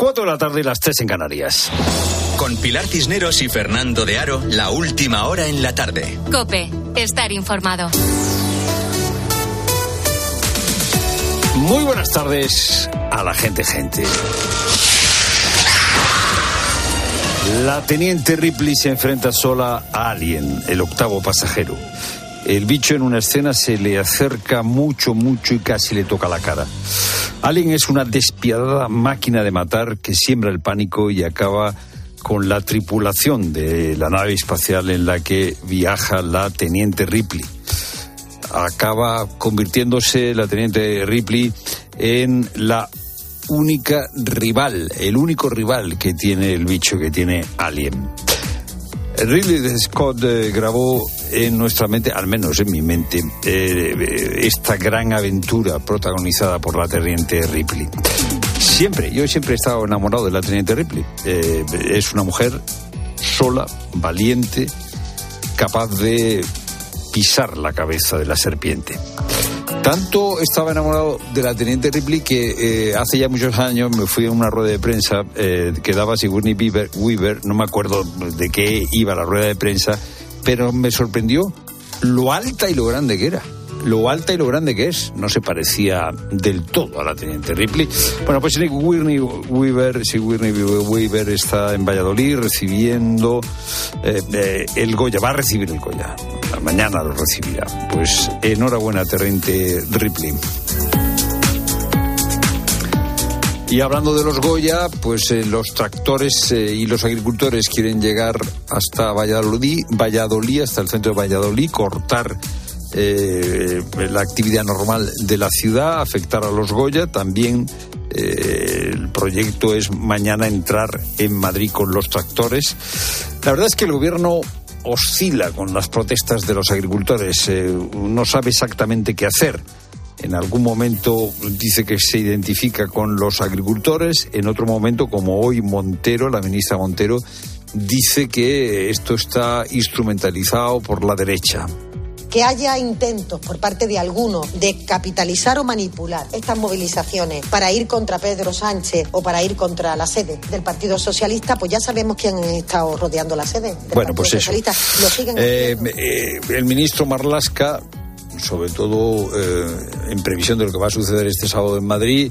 4 de la tarde y las 3 en Canarias. Con Pilar Cisneros y Fernando de Aro, la última hora en la tarde. Cope, estar informado. Muy buenas tardes a la gente, gente. La teniente Ripley se enfrenta sola a Alien, el octavo pasajero. El bicho en una escena se le acerca mucho, mucho y casi le toca la cara. Alien es una despiadada máquina de matar que siembra el pánico y acaba con la tripulación de la nave espacial en la que viaja la teniente Ripley. Acaba convirtiéndose la teniente Ripley en la única rival, el único rival que tiene el bicho, que tiene Alien. Ridley Scott eh, grabó en nuestra mente, al menos en mi mente, eh, esta gran aventura protagonizada por la teniente Ripley. Siempre, yo siempre he estado enamorado de la teniente Ripley. Eh, es una mujer sola, valiente, capaz de pisar la cabeza de la serpiente. Tanto estaba enamorado de la teniente Ripley que eh, hace ya muchos años me fui a una rueda de prensa eh, que daba Sigourney Weaver, Weaver, no me acuerdo de qué iba la rueda de prensa, pero me sorprendió lo alta y lo grande que era lo alta y lo grande que es. No se parecía del todo a la teniente Ripley. Bueno, pues Sigourney Weaver, Sigourney Weaver está en Valladolid recibiendo eh, eh, el Goya, va a recibir el Goya mañana lo recibirá. Pues enhorabuena, Terrente Ripley. Y hablando de los Goya, pues eh, los tractores y los agricultores quieren llegar hasta Valladolid, Valladolid, hasta el centro de Valladolid, cortar eh, la actividad normal de la ciudad, afectar a los Goya. También el proyecto es mañana entrar en Madrid con los tractores. La verdad es que el gobierno oscila con las protestas de los agricultores, eh, no sabe exactamente qué hacer. En algún momento dice que se identifica con los agricultores, en otro momento, como hoy Montero, la ministra Montero, dice que esto está instrumentalizado por la derecha que haya intentos por parte de algunos de capitalizar o manipular estas movilizaciones para ir contra Pedro Sánchez o para ir contra la sede del Partido Socialista, pues ya sabemos quién ha estado rodeando la sede. Del bueno, pues eso. Eh, eh, el ministro Marlasca, sobre todo eh, en previsión de lo que va a suceder este sábado en Madrid,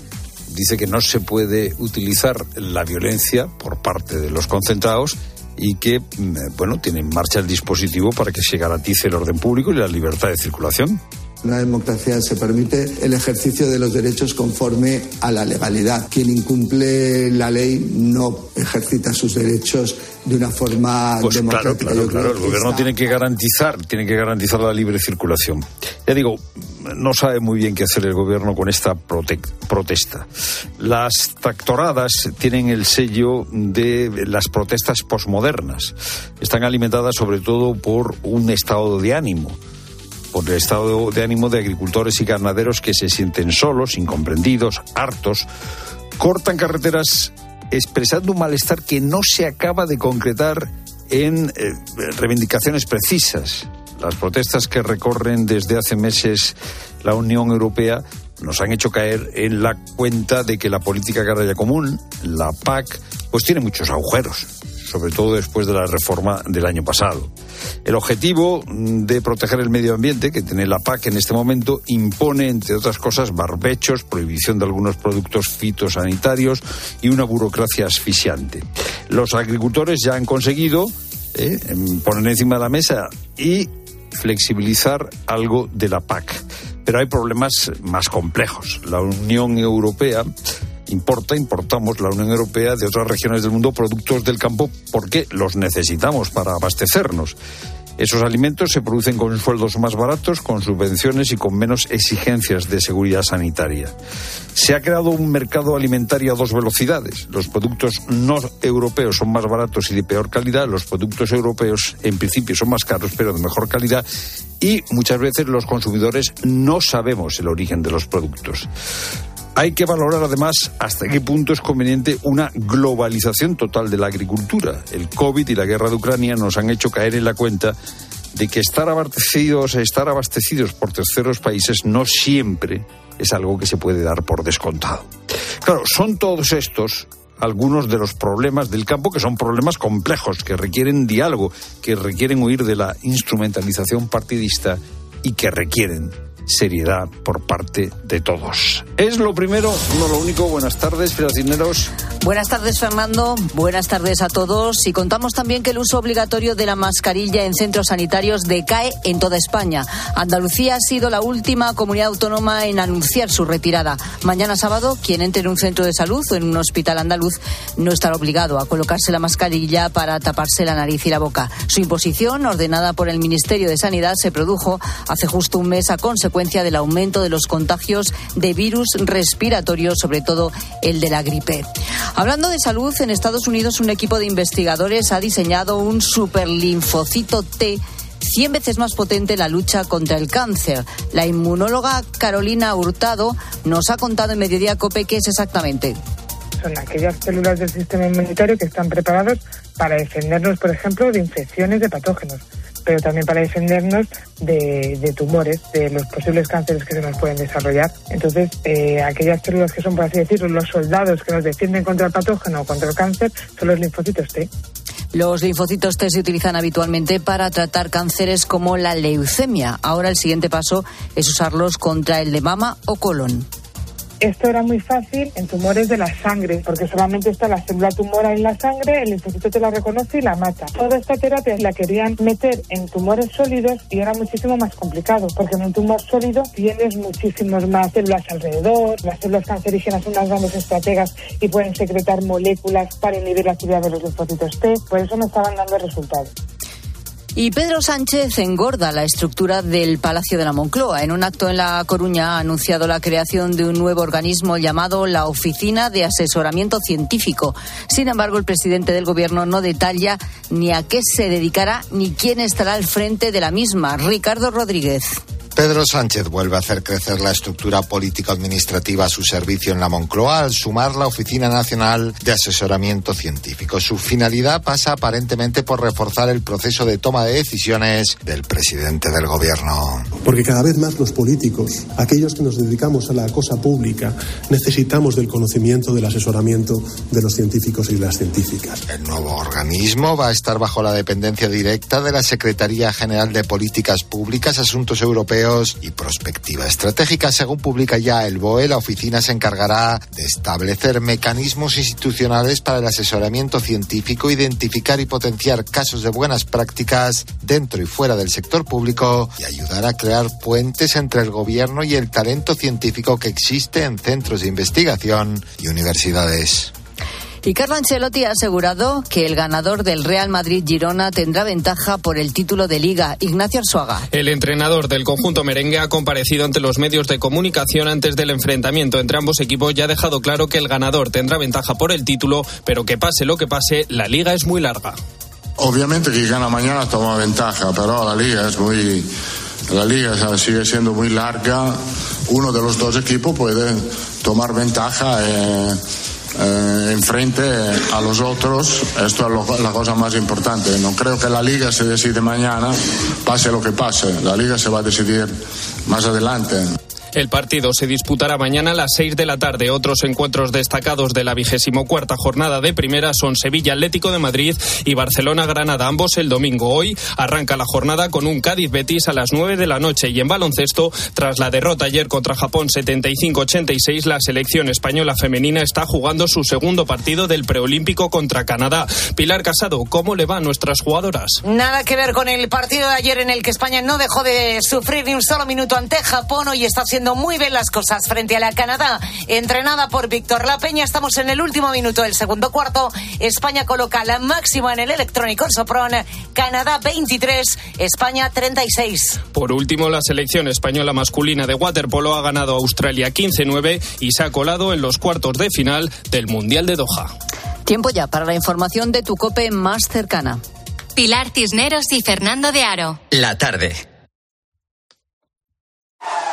dice que no se puede utilizar la violencia por parte de los concentrados y que, mm, bueno, tiene en marcha el dispositivo para que se garantice el orden público y la libertad de circulación. Una democracia se permite el ejercicio de los derechos conforme a la legalidad. Quien incumple la ley no ejercita sus derechos de una forma pues democrática. Claro, claro, claro. El gobierno tiene que garantizar, tiene que garantizar la libre circulación. Ya digo, no sabe muy bien qué hacer el gobierno con esta protesta. Las tractoradas tienen el sello de las protestas posmodernas. Están alimentadas sobre todo por un estado de ánimo por el estado de ánimo de agricultores y ganaderos que se sienten solos, incomprendidos, hartos, cortan carreteras expresando un malestar que no se acaba de concretar en eh, reivindicaciones precisas. Las protestas que recorren desde hace meses la Unión Europea nos han hecho caer en la cuenta de que la política agraria común, la PAC, pues tiene muchos agujeros sobre todo después de la reforma del año pasado. El objetivo de proteger el medio ambiente que tiene la PAC en este momento impone, entre otras cosas, barbechos, prohibición de algunos productos fitosanitarios y una burocracia asfixiante. Los agricultores ya han conseguido eh, poner encima de la mesa y flexibilizar algo de la PAC. Pero hay problemas más complejos. La Unión Europea importa, importamos la Unión Europea de otras regiones del mundo productos del campo porque los necesitamos para abastecernos. Esos alimentos se producen con sueldos más baratos, con subvenciones y con menos exigencias de seguridad sanitaria. Se ha creado un mercado alimentario a dos velocidades. Los productos no europeos son más baratos y de peor calidad. Los productos europeos, en principio, son más caros, pero de mejor calidad. Y muchas veces los consumidores no sabemos el origen de los productos. Hay que valorar además hasta qué punto es conveniente una globalización total de la agricultura. El COVID y la guerra de Ucrania nos han hecho caer en la cuenta de que estar abastecidos, estar abastecidos por terceros países no siempre es algo que se puede dar por descontado. Claro, son todos estos algunos de los problemas del campo, que son problemas complejos, que requieren diálogo, que requieren huir de la instrumentalización partidista y que requieren seriedad por parte de todos. Es lo primero, no lo único. Buenas tardes, Cineros. Buenas tardes, Fernando. Buenas tardes a todos. Y contamos también que el uso obligatorio de la mascarilla en centros sanitarios decae en toda España. Andalucía ha sido la última comunidad autónoma en anunciar su retirada. Mañana sábado, quien entre en un centro de salud o en un hospital andaluz no estará obligado a colocarse la mascarilla para taparse la nariz y la boca. Su imposición, ordenada por el Ministerio de Sanidad, se produjo hace justo un mes a consecuencia del aumento de los contagios de virus respiratorios, sobre todo el de la gripe. Hablando de salud, en Estados Unidos un equipo de investigadores ha diseñado un superlinfocito T 100 veces más potente en la lucha contra el cáncer. La inmunóloga Carolina Hurtado nos ha contado en Mediodía Cope qué es exactamente. Son aquellas células del sistema inmunitario que están preparados para defendernos, por ejemplo, de infecciones de patógenos pero también para defendernos de, tumores, de los posibles cánceres que se nos pueden desarrollar. Entonces, eh, aquellas células que son, por así decirlo, los soldados que nos defienden contra el patógeno o contra el cáncer, son los linfocitos T. Los linfocitos T se utilizan habitualmente para tratar cánceres como la leucemia. Ahora el siguiente paso es usarlos contra el de mama o colon. Esto era muy fácil en tumores de la sangre, porque solamente está la célula tumora en la sangre, el linfocito te la reconoce y la mata. Toda esta terapia la querían meter en tumores sólidos y era muchísimo más complicado, porque en un tumor sólido tienes muchísimas más células alrededor, las células cancerígenas son unas grandes estrategas y pueden secretar moléculas para inhibir la actividad de los linfocitos T, por eso no estaban dando resultados. Y Pedro Sánchez engorda la estructura del Palacio de la Moncloa. En un acto en La Coruña ha anunciado la creación de un nuevo organismo llamado la Oficina de Asesoramiento Científico. Sin embargo, el presidente del Gobierno no detalla ni a qué se dedicará ni quién estará al frente de la misma. Ricardo Rodríguez. Pedro Sánchez vuelve a hacer crecer la estructura político-administrativa a su servicio en la Moncloa al sumar la Oficina Nacional de Asesoramiento Científico. Su finalidad pasa aparentemente por reforzar el proceso de toma de decisiones del presidente del gobierno. Porque cada vez más los políticos, aquellos que nos dedicamos a la cosa pública, necesitamos del conocimiento, del asesoramiento de los científicos y las científicas. El nuevo organismo va a estar bajo la dependencia directa de la Secretaría General de Políticas Públicas, Asuntos Europeos y prospectiva estratégica. Según publica ya el BOE, la oficina se encargará de establecer mecanismos institucionales para el asesoramiento científico, identificar y potenciar casos de buenas prácticas dentro y fuera del sector público y ayudar a crear puentes entre el gobierno y el talento científico que existe en centros de investigación y universidades. Y Carlo Ancelotti ha asegurado que el ganador del Real Madrid-Girona tendrá ventaja por el título de Liga. Ignacio Arzuaga. El entrenador del conjunto merengue ha comparecido ante los medios de comunicación antes del enfrentamiento entre ambos equipos y ha dejado claro que el ganador tendrá ventaja por el título, pero que pase lo que pase, la Liga es muy larga. Obviamente que gana mañana toma ventaja, pero la Liga es muy la liga sigue siendo muy larga. Uno de los dos equipos puede tomar ventaja. Eh, eh, enfrente a los otros. Esto es la cosa más importante. No creo que la liga se decide mañana, pase lo que pase. La liga se va a decidir más adelante. El partido se disputará mañana a las 6 de la tarde. Otros encuentros destacados de la vigésimo cuarta jornada de primera son Sevilla Atlético de Madrid y Barcelona Granada, ambos el domingo. Hoy arranca la jornada con un Cádiz Betis a las 9 de la noche y en baloncesto, tras la derrota ayer contra Japón 75-86, la selección española femenina está jugando su segundo partido del preolímpico contra Canadá. Pilar Casado, ¿cómo le va a nuestras jugadoras? Nada que ver con el partido de ayer en el que España no dejó de sufrir ni un solo minuto ante Japón. Hoy está haciendo muy bien las cosas frente a la Canadá, entrenada por Víctor La Peña. Estamos en el último minuto del segundo cuarto. España coloca la máxima en el electrónico Sopron. Canadá 23, España 36. Por último, la selección española masculina de waterpolo ha ganado a Australia 15-9 y se ha colado en los cuartos de final del Mundial de Doha. Tiempo ya para la información de tu cope más cercana. Pilar Cisneros y Fernando de Aro. La tarde.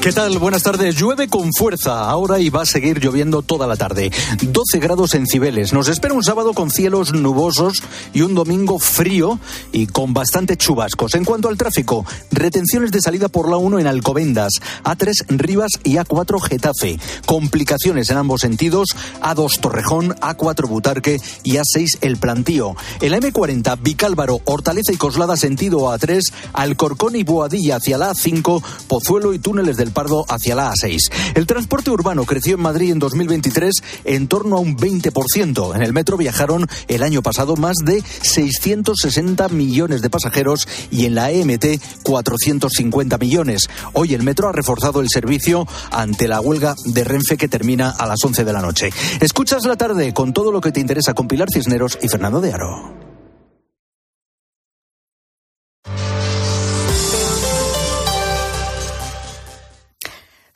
¿Qué tal? Buenas tardes. Llueve con fuerza ahora y va a seguir lloviendo toda la tarde. 12 grados en Cibeles. Nos espera un sábado con cielos nubosos y un domingo frío y con bastante chubascos. En cuanto al tráfico, retenciones de salida por la 1 en Alcobendas, A3 Rivas y A4 Getafe. Complicaciones en ambos sentidos, A2 Torrejón, A4 Butarque y A6 El Plantío. En la M40 Vicálvaro, Hortaleza y Coslada sentido A3, Alcorcón y Boadilla hacia la A5, Pozuelo y túneles del Pardo hacia la A6. El transporte urbano creció en Madrid en 2023 en torno a un 20%. En el metro viajaron el año pasado más de 660 millones de pasajeros y en la EMT 450 millones. Hoy el metro ha reforzado el servicio ante la huelga de Renfe que termina a las 11 de la noche. Escuchas la tarde con todo lo que te interesa con Pilar Cisneros y Fernando de Aro.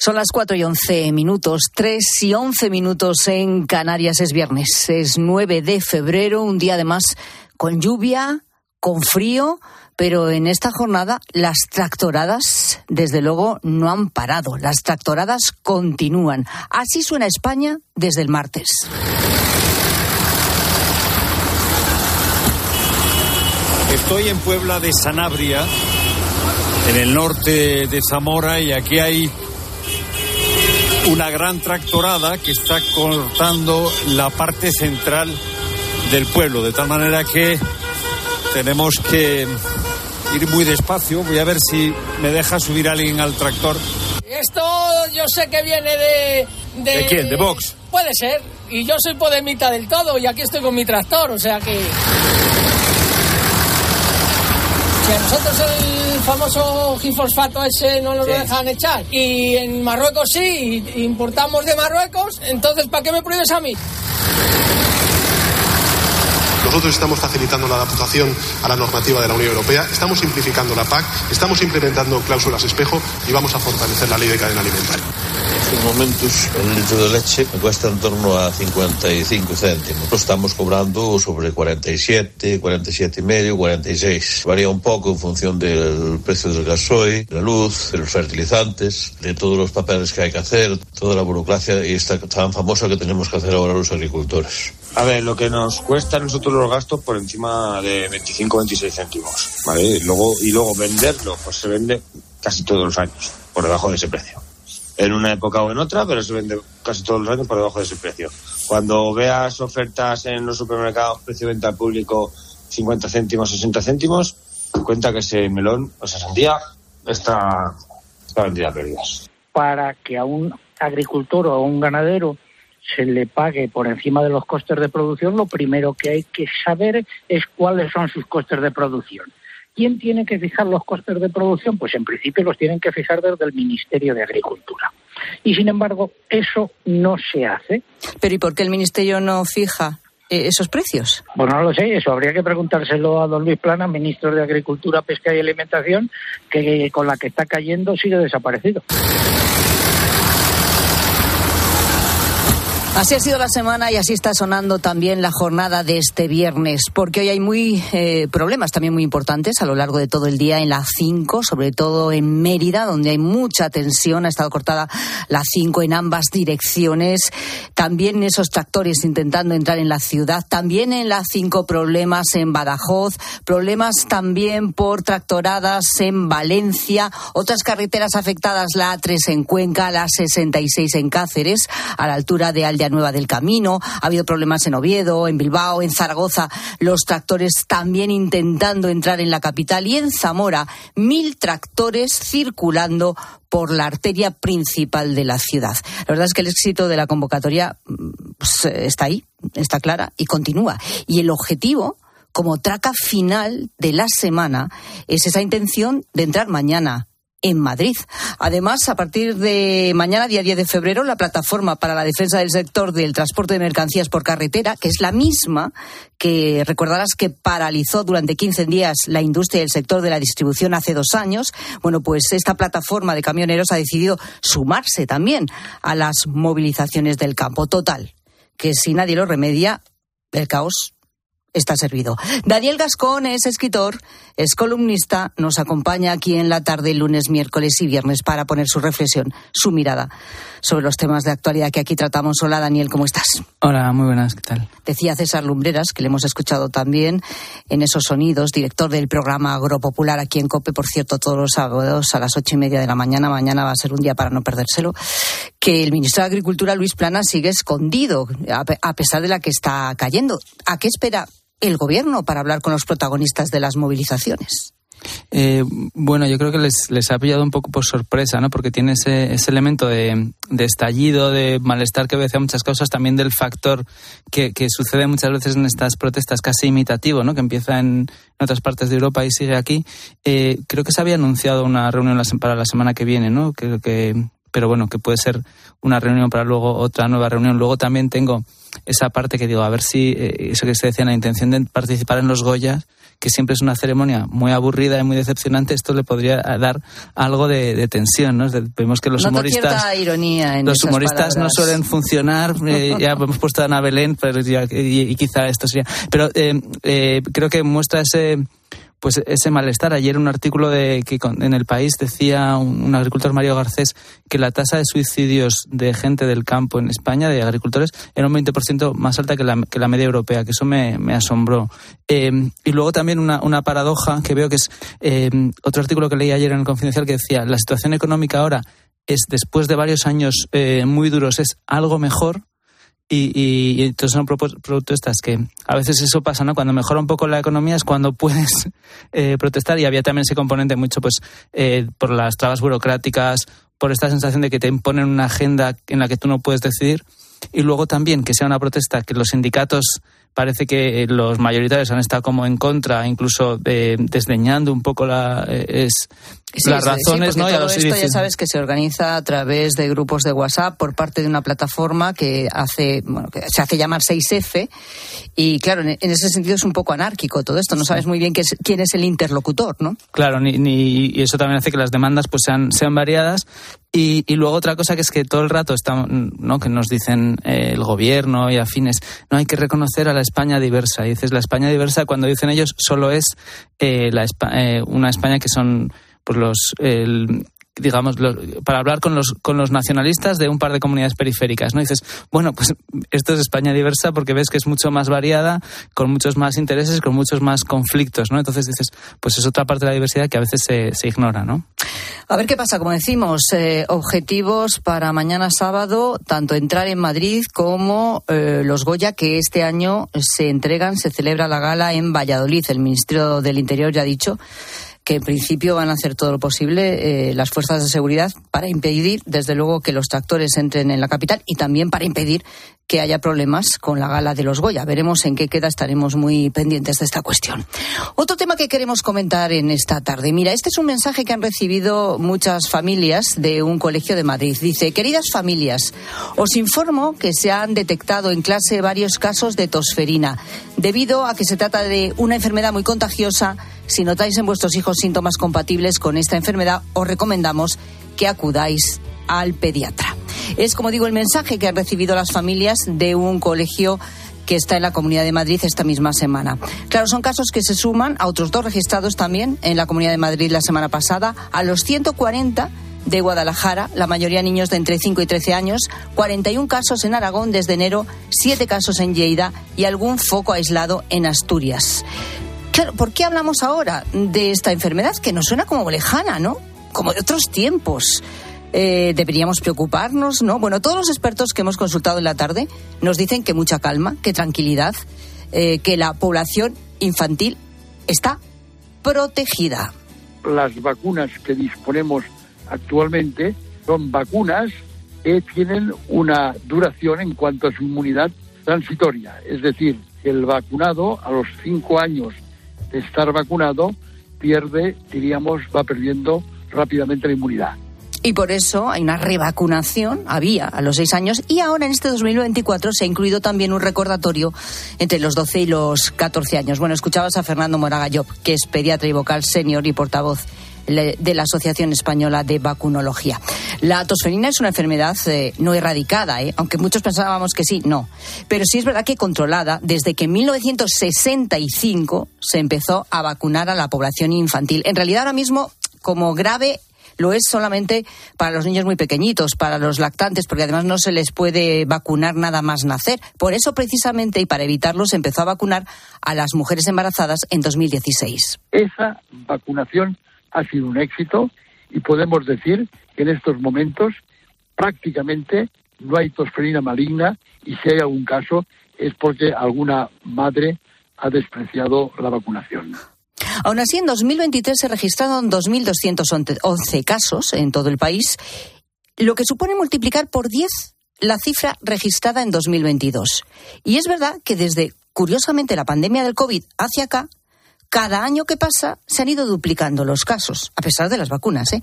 Son las 4 y 11 minutos, 3 y 11 minutos en Canarias. Es viernes, es 9 de febrero, un día además con lluvia, con frío, pero en esta jornada las tractoradas, desde luego, no han parado. Las tractoradas continúan. Así suena España desde el martes. Estoy en Puebla de Sanabria, en el norte de Zamora, y aquí hay una gran tractorada que está cortando la parte central del pueblo, de tal manera que tenemos que ir muy despacio. Voy a ver si me deja subir alguien al tractor. Esto yo sé que viene de... ¿De, quién? ¿De Vox? Puede ser. Y yo soy podemita del todo y aquí estoy con mi tractor, o sea que... Si a nosotros el famoso gifosfato ese no nos lo dejan echar y en Marruecos sí, importamos de Marruecos, entonces ¿para qué me prohíbes a mí? Nosotros estamos facilitando la adaptación a la normativa de la Unión Europea, estamos simplificando la PAC, estamos implementando cláusulas espejo y vamos a fortalecer la ley de cadena alimentaria. En estos momentos el litro de leche me cuesta en torno a 55 céntimos. Lo estamos cobrando sobre 47, 47 y medio, 46. Varía un poco en función del precio del gasoil, de la luz, de los fertilizantes, de todos los papeles que hay que hacer, toda la burocracia y esta tan famosa que tenemos que hacer ahora los agricultores. A ver, lo que nos cuesta a nosotros los gastos por encima de 25 26 céntimos, ¿vale? Luego, y luego venderlo, pues se vende casi todos los años por debajo de ese precio. En una época o en otra, pero se vende casi todos los años por debajo de ese precio. Cuando veas ofertas en los supermercados, precio de venta al público 50 céntimos, 60 céntimos, cuenta que ese melón, o esa sandía, está, está vendida a pérdidas. Para que a un agricultor o a un ganadero se le pague por encima de los costes de producción, lo primero que hay que saber es cuáles son sus costes de producción. ¿Quién tiene que fijar los costes de producción? Pues en principio los tienen que fijar desde el Ministerio de Agricultura. Y sin embargo, eso no se hace. Pero ¿y por qué el Ministerio no fija eh, esos precios? Bueno, no lo sé, eso habría que preguntárselo a don Luis Plana, ministro de Agricultura, Pesca y Alimentación, que con la que está cayendo sigue desaparecido. Así ha sido la semana y así está sonando también la jornada de este viernes, porque hoy hay muy eh, problemas también muy importantes a lo largo de todo el día en la 5, sobre todo en Mérida, donde hay mucha tensión. Ha estado cortada la 5 en ambas direcciones. También esos tractores intentando entrar en la ciudad. También en la 5 problemas en Badajoz. Problemas también por tractoradas en Valencia. Otras carreteras afectadas, la A3 en Cuenca, la 66 en Cáceres, a la altura de Aldea Nueva del Camino, ha habido problemas en Oviedo, en Bilbao, en Zaragoza, los tractores también intentando entrar en la capital y en Zamora, mil tractores circulando por la arteria principal de la ciudad. La verdad es que el éxito de la convocatoria pues, está ahí, está clara y continúa. Y el objetivo como traca final de la semana es esa intención de entrar mañana en Madrid. Además, a partir de mañana, día 10 de febrero, la plataforma para la defensa del sector del transporte de mercancías por carretera, que es la misma que recordarás que paralizó durante 15 días la industria y el sector de la distribución hace dos años, bueno, pues esta plataforma de camioneros ha decidido sumarse también a las movilizaciones del campo. Total, que si nadie lo remedia, el caos está servido. Daniel Gascón es escritor, es columnista, nos acompaña aquí en la tarde, lunes, miércoles y viernes para poner su reflexión, su mirada sobre los temas de actualidad que aquí tratamos. Hola Daniel, ¿cómo estás? Hola, muy buenas, ¿qué tal? Decía César Lumbreras, que le hemos escuchado también en esos sonidos, director del programa Agropopular aquí en COPE, por cierto, todos los sábados a las ocho y media de la mañana. Mañana va a ser un día para no perdérselo. Que el ministro de Agricultura, Luis Plana, sigue escondido a pesar de la que está cayendo. ¿A qué espera el gobierno para hablar con los protagonistas de las movilizaciones? Eh, bueno, yo creo que les, ha pillado un poco por sorpresa, ¿no? Porque tiene ese, ese elemento de, estallido, de malestar que obedece a muchas cosas, también del factor que, sucede muchas veces en estas protestas casi imitativo, ¿no? Que empieza en, otras partes de Europa y sigue aquí. Eh, creo que se había anunciado una reunión para la semana que viene, ¿no? Que, pero bueno, que puede ser una reunión para luego otra nueva reunión. Luego también tengo esa parte que digo, a ver si eh, eso que se decía, la intención de participar en los Goyas, que siempre es una ceremonia muy aburrida y muy decepcionante, esto le podría dar algo de, tensión, ¿no? Vemos que los humoristas, ironía los humoristas no suelen funcionar. Eh, ya hemos puesto a Ana Belén, pero y, quizá esto sería, pero eh, creo que muestra ese pues ese malestar. Ayer un artículo de que en el país decía un, agricultor Mario Garcés que la tasa de suicidios de gente del campo en España, de agricultores, era un 20% más alta que la, que la media europea, que eso me, asombró. Eh, y luego también una, una, paradoja que veo que es eh, otro artículo que leí ayer en el Confidencial que decía la situación económica ahora es después de varios años eh, muy duros es algo mejor y, entonces son protestas que a veces eso pasa, ¿no? Cuando mejora un poco la economía es cuando puedes eh, protestar y había también ese componente mucho, pues, eh, por las trabas burocráticas, por esta sensación de que te imponen una agenda en la que tú no puedes decidir y luego también que sea una protesta que los sindicatos parece que los mayoritarios han estado como en contra, incluso eh, desdeñando un poco la, es, las razones, ¿no? Todo esto ya sabes que se organiza a través de grupos de WhatsApp por parte de una plataforma que hace, bueno, que se hace llamar 6F y claro, en, ese sentido es un poco anárquico todo esto. No sabes muy bien quién es el interlocutor, ¿no? Claro, ni, ni, y eso también hace que las demandas pues sean, sean variadas y, y, luego otra cosa que es que todo el rato estamos, ¿no? que nos dicen eh, el gobierno y afines, no hay que reconocer a la España diversa. Y dices, la España diversa, cuando dicen ellos, solo es eh, la, eh, una España que son pues los digamos, para hablar con los, con los nacionalistas de un par de comunidades periféricas, ¿no? dices, bueno, pues esto es España diversa porque ves que es mucho más variada, con muchos más intereses, con muchos más conflictos, ¿no? Entonces dices, pues es otra parte de la diversidad que a veces se, se ignora, ¿no? A ver qué pasa, como decimos, eh, objetivos para mañana sábado, tanto entrar en Madrid como eh, los Goya, que este año se entregan, se celebra la gala en Valladolid. El Ministerio del Interior ya ha dicho que en principio van a hacer todo lo posible eh, las fuerzas de seguridad para impedir, desde luego, que los tractores entren en la capital y también para impedir que haya problemas con la gala de los Goya. Veremos en qué queda, estaremos muy pendientes de esta cuestión. Otro tema que queremos comentar en esta tarde. Mira, este es un mensaje que han recibido muchas familias de un colegio de Madrid. Dice, queridas familias, os informo que se han detectado en clase varios casos de tosferina, debido a que se trata de una enfermedad muy contagiosa si notáis en vuestros hijos síntomas compatibles con esta enfermedad, os recomendamos que acudáis al pediatra. Es, como digo, el mensaje que han recibido las familias de un colegio que está en la Comunidad de Madrid esta misma semana. Claro, son casos que se suman a otros dos registrados también en la Comunidad de Madrid la semana pasada, a los 140 de Guadalajara, la mayoría niños de entre 5 y 13 años, 41 casos en Aragón desde enero, 7 casos en Lleida y algún foco aislado en Asturias. Claro, ¿por qué hablamos ahora de esta enfermedad que nos suena como lejana, ¿no? Como de otros tiempos. Eh, deberíamos preocuparnos, ¿no? Bueno, todos los expertos que hemos consultado en la tarde nos dicen que mucha calma, que tranquilidad, eh, que la población infantil está protegida. Las vacunas que disponemos actualmente son vacunas que tienen una duración en cuanto a su inmunidad transitoria. Es decir, el vacunado a los cinco años estar vacunado pierde, diríamos, va perdiendo rápidamente la inmunidad. Y por eso hay una revacunación, había a los seis años, y ahora en este 2024 se ha incluido también un recordatorio entre los 12 y los 14 años. Bueno, escuchabas a Fernando Moraga Job, que es pediatra y vocal senior y portavoz de la Asociación Española de Vacunología. La tosferina es una enfermedad eh, no erradicada, ¿eh? aunque muchos pensábamos que sí, no. Pero sí es verdad que controlada desde que en 1965 se empezó a vacunar a la población infantil. En realidad ahora mismo como grave lo es solamente para los niños muy pequeñitos, para los lactantes, porque además no se les puede vacunar nada más nacer. Por eso, precisamente, y para evitarlo, se empezó a vacunar a las mujeres embarazadas en 2016. Esa vacunación ha sido un éxito y podemos decir que en estos momentos prácticamente no hay tosferina maligna y si hay algún caso es porque alguna madre ha despreciado la vacunación. Aún así, en 2023 se registraron 2.211 casos en todo el país, lo que supone multiplicar por 10 la cifra registrada en 2022. Y es verdad que desde, curiosamente, la pandemia del COVID hacia acá, cada año que pasa se han ido duplicando los casos, a pesar de las vacunas. ¿eh?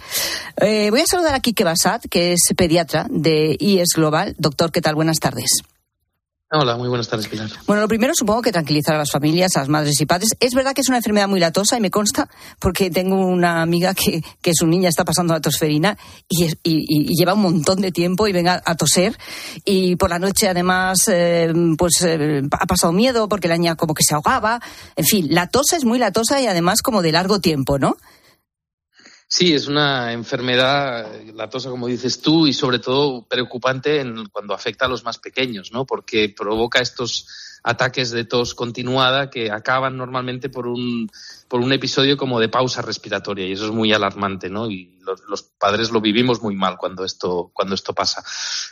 Eh, voy a saludar a Kike Basat, que es pediatra de IES Global. Doctor, ¿qué tal? Buenas tardes. Hola, muy buenas tardes, Pilar. Bueno, lo primero supongo que tranquilizar a las familias, a las madres y padres. Es verdad que es una enfermedad muy latosa y me consta porque tengo una amiga que, que su niña está pasando la tosferina y, y, lleva un montón de tiempo y venga a toser y por la noche además eh, pues eh, ha pasado miedo porque la niña como que se ahogaba. En fin, la tos es muy latosa y además como de largo tiempo, ¿no? Sí, es una enfermedad latosa, como dices tú, y sobre todo preocupante en, cuando afecta a los más pequeños, ¿no? Porque provoca estos ataques de tos continuada que acaban normalmente por un, por un episodio como de pausa respiratoria y eso es muy alarmante, ¿no? Y los, padres lo vivimos muy mal cuando esto, cuando esto pasa.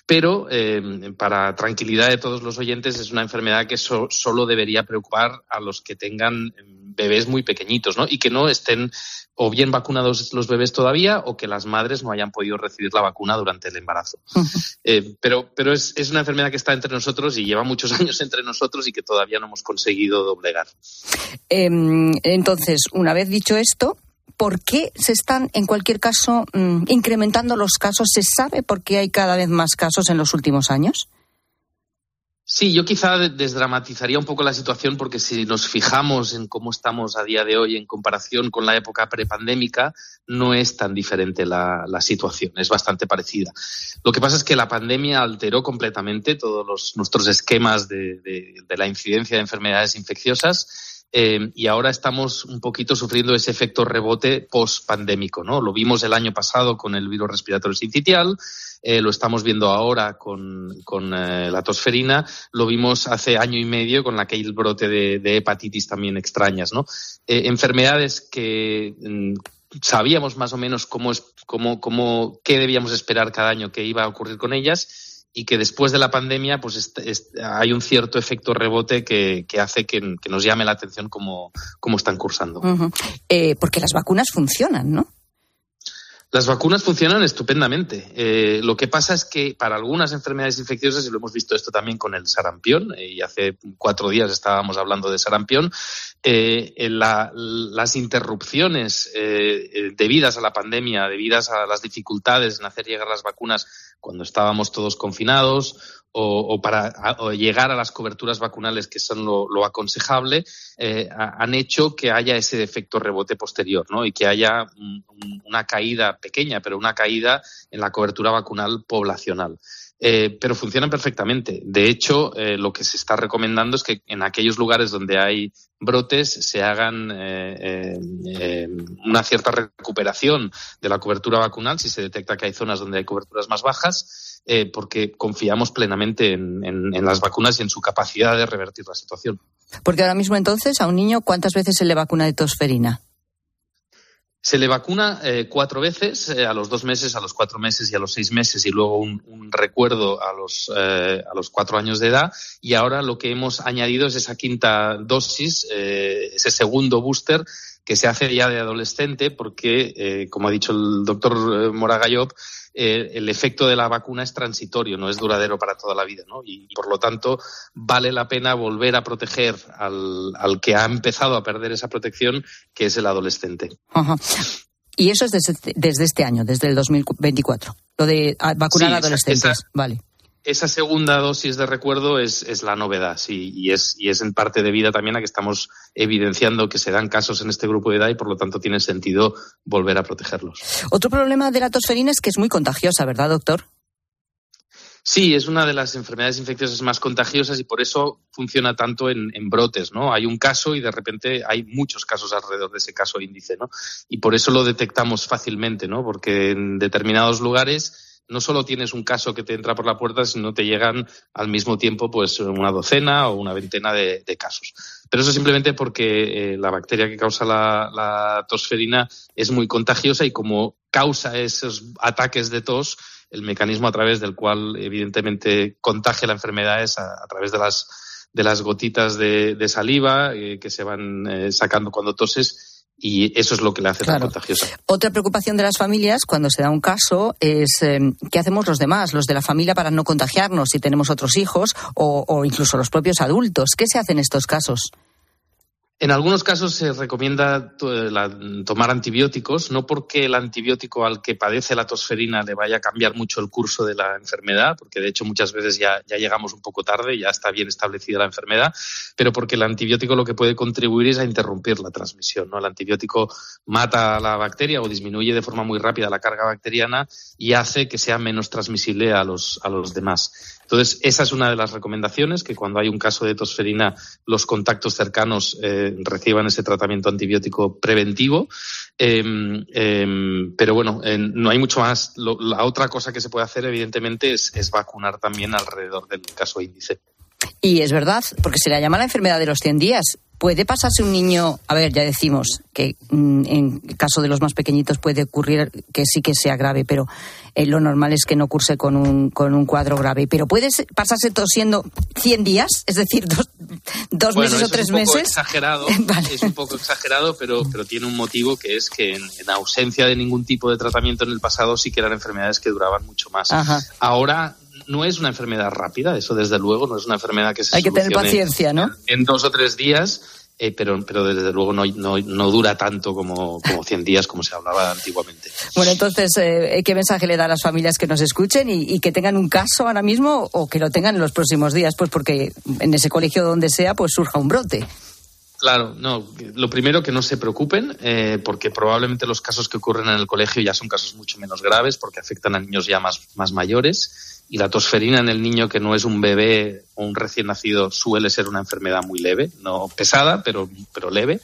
Pero, eh, para tranquilidad de todos los oyentes, es una enfermedad que solo debería preocupar a los que tengan bebés muy pequeñitos, ¿no? Y que no estén o bien vacunados los bebés todavía o que las madres no hayan podido recibir la vacuna durante el embarazo. Eh, pero pero es, es, una enfermedad que está entre nosotros y lleva muchos años entre nosotros y que todavía no hemos conseguido doblegar. Em, entonces, una vez dicho esto, ¿por qué se están, en cualquier caso, mm, incrementando los casos? ¿Se sabe por qué hay cada vez más casos en los últimos años? Sí, yo quizá desdramatizaría un poco la situación porque si nos fijamos en cómo estamos a día de hoy en comparación con la época prepandémica, no es tan diferente la, situación, es bastante parecida. Lo que pasa es que la pandemia alteró completamente todos nuestros esquemas de, de la incidencia de enfermedades infecciosas eh, y ahora estamos un poquito sufriendo ese efecto rebote post-pandémico, ¿no? Lo vimos el año pasado con el virus respiratorio sincitial, eh, lo estamos viendo ahora con, eh, la tosferina, lo vimos hace año y medio con aquel brote de, hepatitis también extrañas, ¿no? enfermedades que mm, sabíamos más o menos cómo es, cómo, cómo, qué debíamos esperar cada año que iba a ocurrir con ellas y que después de la pandemia pues hay un cierto efecto rebote que, hace que, nos llame la atención cómo, están cursando. Eh, porque las vacunas funcionan, ¿no? Las vacunas funcionan estupendamente. Eh, lo que pasa es que para algunas enfermedades infecciosas, y lo hemos visto esto también con el sarampión, eh, y hace cuatro días estábamos hablando de sarampión, las interrupciones debidas a la pandemia, debidas a las dificultades en hacer llegar las vacunas cuando estábamos todos confinados o, para llegar a las coberturas vacunales que son lo, aconsejable, eh, han hecho que haya ese efecto rebote posterior ¿no? y que haya una caída pequeña, pero una caída en la cobertura vacunal poblacional. Eh, pero funcionan perfectamente. De hecho, eh, lo que se está recomendando es que en aquellos lugares donde hay brotes se hagan eh, una cierta recuperación de la cobertura vacunal si se detecta que hay zonas donde hay coberturas más bajas, porque confiamos plenamente en, en, las vacunas y en su capacidad de revertir la situación. Porque ahora mismo entonces a un niño, ¿cuántas veces se le vacuna de tosferina? Se le vacuna eh, cuatro veces, eh, a los dos meses, a los cuatro meses y a los seis meses, y luego un, recuerdo a los, eh, a los cuatro años de edad. Y ahora lo que hemos añadido es esa quinta dosis, ese segundo booster que se hace ya de adolescente, porque, como ha dicho el doctor Moragayop, eh, el efecto de la vacuna es transitorio, no es duradero para toda la vida, ¿no? Y, por lo tanto vale la pena volver a proteger al, que ha empezado a perder esa protección, que es el adolescente. Y eso es desde, este año, desde el 2024, lo de vacunar a adolescentes, vale. Esa segunda dosis de recuerdo es, es la novedad, sí, y es, y es en parte debida también a que estamos evidenciando que se dan casos en este grupo de edad y por lo tanto tiene sentido volver a protegerlos. Otro problema de la tosferina es que es muy contagiosa, ¿verdad, doctor? Sí, es una de las enfermedades infecciosas más contagiosas y por eso funciona tanto en, en, brotes, ¿no? Hay un caso y de repente hay muchos casos alrededor de ese caso índice, ¿no? Y por eso lo detectamos fácilmente, ¿no? Porque en determinados lugares no solo tienes un caso que te entra por la puerta, sino te llegan al mismo tiempo pues una docena o una veintena de, casos. Pero eso simplemente porque eh, la bacteria que causa la, tosferina es muy contagiosa y como causa esos ataques de tos, el mecanismo a través del cual evidentemente contagia la enfermedad es a, través de las, de las gotitas de, de saliva eh, que se van eh, sacando cuando toses y eso es lo que le hace claro. tan contagiosa. Otra preocupación de las familias cuando se da un caso es eh, qué hacemos los demás, los de la familia, para no contagiarnos si tenemos otros hijos o, o incluso los propios adultos. ¿Qué se hace en estos casos? En algunos casos se recomienda tomar antibióticos, no porque el antibiótico al que padece la tosferina le vaya a cambiar mucho el curso de la enfermedad, porque de hecho muchas veces ya, ya llegamos un poco tarde, ya está bien establecida la enfermedad, pero porque el antibiótico lo que puede contribuir es a interrumpir la transmisión. ¿no? El antibiótico mata a la bacteria o disminuye de forma muy rápida la carga bacteriana y hace que sea menos transmisible a los, a los demás. Entonces, esa es una de las recomendaciones, que cuando hay un caso de tosferina, los contactos cercanos eh, reciban ese tratamiento antibiótico preventivo. Eh, eh, pero bueno, no hay mucho más. Lo, la otra cosa que se puede hacer, evidentemente, es, es vacunar también alrededor del caso índice. Y es verdad, porque se le llama la enfermedad de los 100 días. ¿Puede pasarse un niño, a ver, ya decimos que mm, en caso de los más pequeñitos puede ocurrir que sí que sea grave, pero eh, lo normal es que no curse con un, con un cuadro grave. Pero puede pasarse tosiendo 100 días, es decir, dos, dos bueno, meses o tres es un poco meses. Exagerado, vale. Es un poco exagerado, pero, pero tiene un motivo que es que en, en, ausencia de ningún tipo de tratamiento en el pasado sí que eran enfermedades que duraban mucho más. Ajá. Ahora no es una enfermedad rápida, eso desde luego, no es una enfermedad que se Hay que tener paciencia, ¿no? En, dos o tres días, eh, pero, pero desde luego no, no, no, dura tanto como, como 100 días, como se hablaba antiguamente. Bueno, entonces, eh, ¿qué mensaje le da a las familias que nos escuchen y, y, que tengan un caso ahora mismo o que lo tengan en los próximos días? Pues porque en ese colegio donde sea, pues surja un brote. Claro, no. Lo primero que no se preocupen, eh, porque probablemente los casos que ocurren en el colegio ya son casos mucho menos graves, porque afectan a niños ya más, más mayores. Y la tosferina en el niño que no es un bebé o un recién nacido suele ser una enfermedad muy leve, no pesada, pero, pero leve.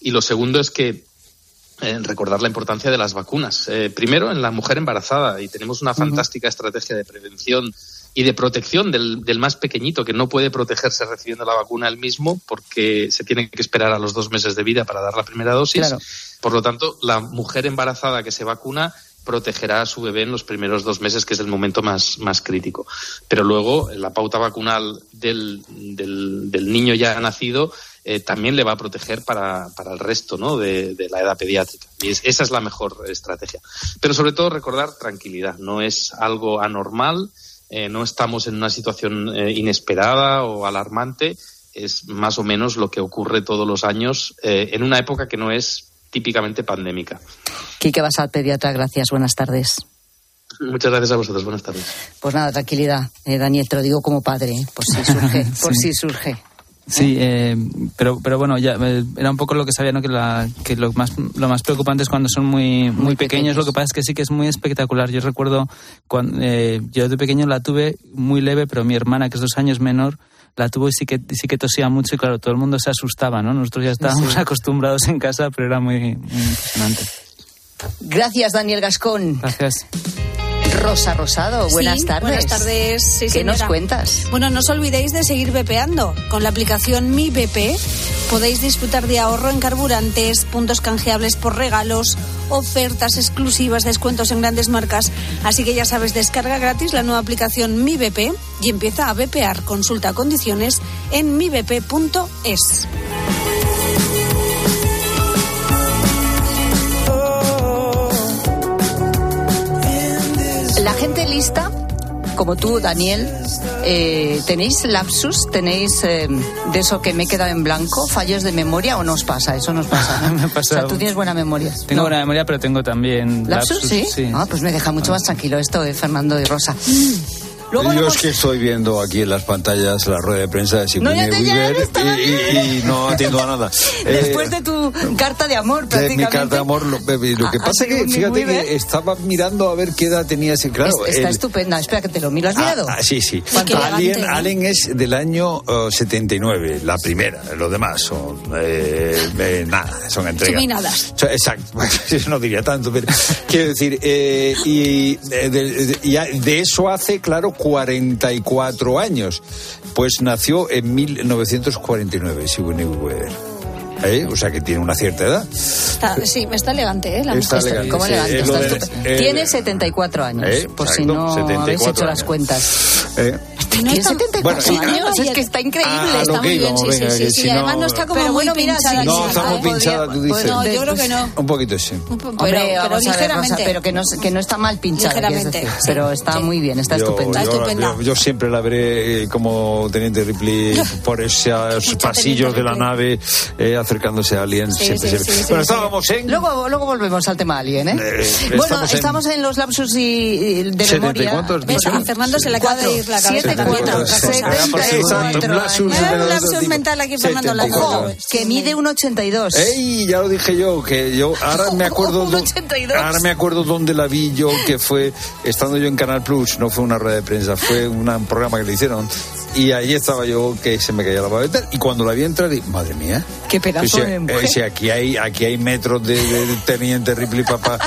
Y lo segundo es que eh, recordar la importancia de las vacunas. Eh, primero, en la mujer embarazada, y tenemos una fantástica uh -huh. estrategia de prevención y de protección del, del, más pequeñito que no puede protegerse recibiendo la vacuna él mismo porque se tiene que esperar a los dos meses de vida para dar la primera dosis. Claro. Por lo tanto, la mujer embarazada que se vacuna protegerá a su bebé en los primeros dos meses, que es el momento más, más crítico. Pero luego, la pauta vacunal del, del, del niño ya nacido eh, también le va a proteger para, para el resto ¿no? de, de, la edad pediátrica. Y es, esa es la mejor estrategia. Pero sobre todo recordar tranquilidad. No es algo anormal, eh, no estamos en una situación eh, inesperada o alarmante. Es más o menos lo que ocurre todos los años en una época que no es típicamente pandémica. Quique Basal, pediatra, gracias. Buenas tardes. Muchas gracias a vosotros. Buenas tardes. Pues nada, tranquilidad. Eh, Daniel, te lo digo como padre, ¿eh? por si surge. por sí. si surge. Sí, eh, pero, pero bueno, ya eh, era un poco lo que sabía, ¿no? Que, la, que lo, más, lo más preocupante es cuando son muy, muy, muy pequeños. pequeños. Lo que pasa es que sí que es muy espectacular. Yo recuerdo, cuando, eh, yo de pequeño la tuve muy leve, pero mi hermana, que es dos años menor, la tuvo y sí que, sí que tosía mucho y claro, todo el mundo se asustaba, ¿no? Nosotros ya estábamos sí. acostumbrados en casa, pero era muy, muy impresionante. Gracias, Daniel Gascón. Gracias. Rosa Rosado, buenas sí, tardes. Buenas tardes. Sí, ¿Qué señora. nos cuentas? Bueno, no os olvidéis de seguir bepeando. Con la aplicación Mi BP podéis disfrutar de ahorro en carburantes, puntos canjeables por regalos, ofertas exclusivas, descuentos en grandes marcas. Así que ya sabes, descarga gratis la nueva aplicación Mi BP y empieza a bepear. Consulta condiciones en mibp.es. lista, como tú, Daniel, eh, ¿tenéis lapsus? ¿Tenéis eh, de eso que me he quedado en blanco? ¿Fallos de memoria o no os pasa? Eso nos pasa. ¿no? me pasa. O sea, tú tienes buena memoria. Tengo ¿no? buena memoria, pero tengo también lapsus. lapsus ¿sí? sí. Ah, pues me deja mucho más tranquilo esto de Fernando y Rosa. Luego Yo lo es hemos- que estoy viendo aquí en las pantallas la rueda de prensa de No, te- ya Weaver y, y- y no atiendo a nada. Después Eh, de tu carta de amor, de prácticamente. mi carta de amor, lo, lo que A- pasa a que, Sigourney fíjate que estaba mirando a ver qué edad tenía ese, claro. Es- está el- estupenda. Espera que te lo miro. ¿Has Ah, mirado? ah, sí, sí. Qué Alien, ¿no? Alien es del año eh, 79, la primera. Los demás son eh, eh, nada, son entregas. Chuminadas. Exacto, no diría tanto, pero quiero decir, eh, y eh, de, de- a- de eso hace, claro, 44 años. Pues nació en 1949, Sigourney Weaver. ¿Eh? O sea que tiene una cierta edad. Está- sí, me está elegante, ¿eh? La Está mujer. elegante, ¿Cómo sí, elegante? lo Está de- eh, Tiene 74 años, eh, por si no habéis 74 hecho las años. cuentas. No Tiene está- 74 Bueno, y- años, es que está increíble. a lo está muy bien, sí, venga, sí, sí, si sí. Además no- está como Pero muy bueno, mira, pinchada. sí, No, está muy pinchada, tú dices. No, yo creo que no. Un poquito sí. Pero, Hombre, pero a ver, Rosa, ligeramente. pero que no, que no está mal pinchada, Ligeramente, decir. sí, pero está sí. muy bien, está Yo- estupenda. yo- estupenda. Yo, yo siempre la veré eh, como Teniente Ripley por esos pasillos de la nave eh, acercándose a Aliens. Sí, siempre, sí, siempre. sí, sí, bueno, sí. estábamos en... Luego, luego volvemos al tema Alien, ¿eh? Eh, bueno, estamos en- los lapsus y, de 70 y memoria. cuántos, Fernando se le acaba de ir la cabeza. Mental aquí, Fernando, la 74. cosa. Que mide un 82. ¡Ey! Ya lo dije yo, que yo ahora me acuerdo. Un do- 82. ahora me acuerdo dónde la vi yo, que fue estando yo en Canal Plus, no fue una rueda de prensa, fue una- un programa que le hicieron. Y ahí estaba yo que se me caía la babeta. Y cuando la vi entrar, dije, madre mía. Qué pedazo Pues, de mujer. eh, si aquí hay, aquí hay metros de, de- Teniente Ripley para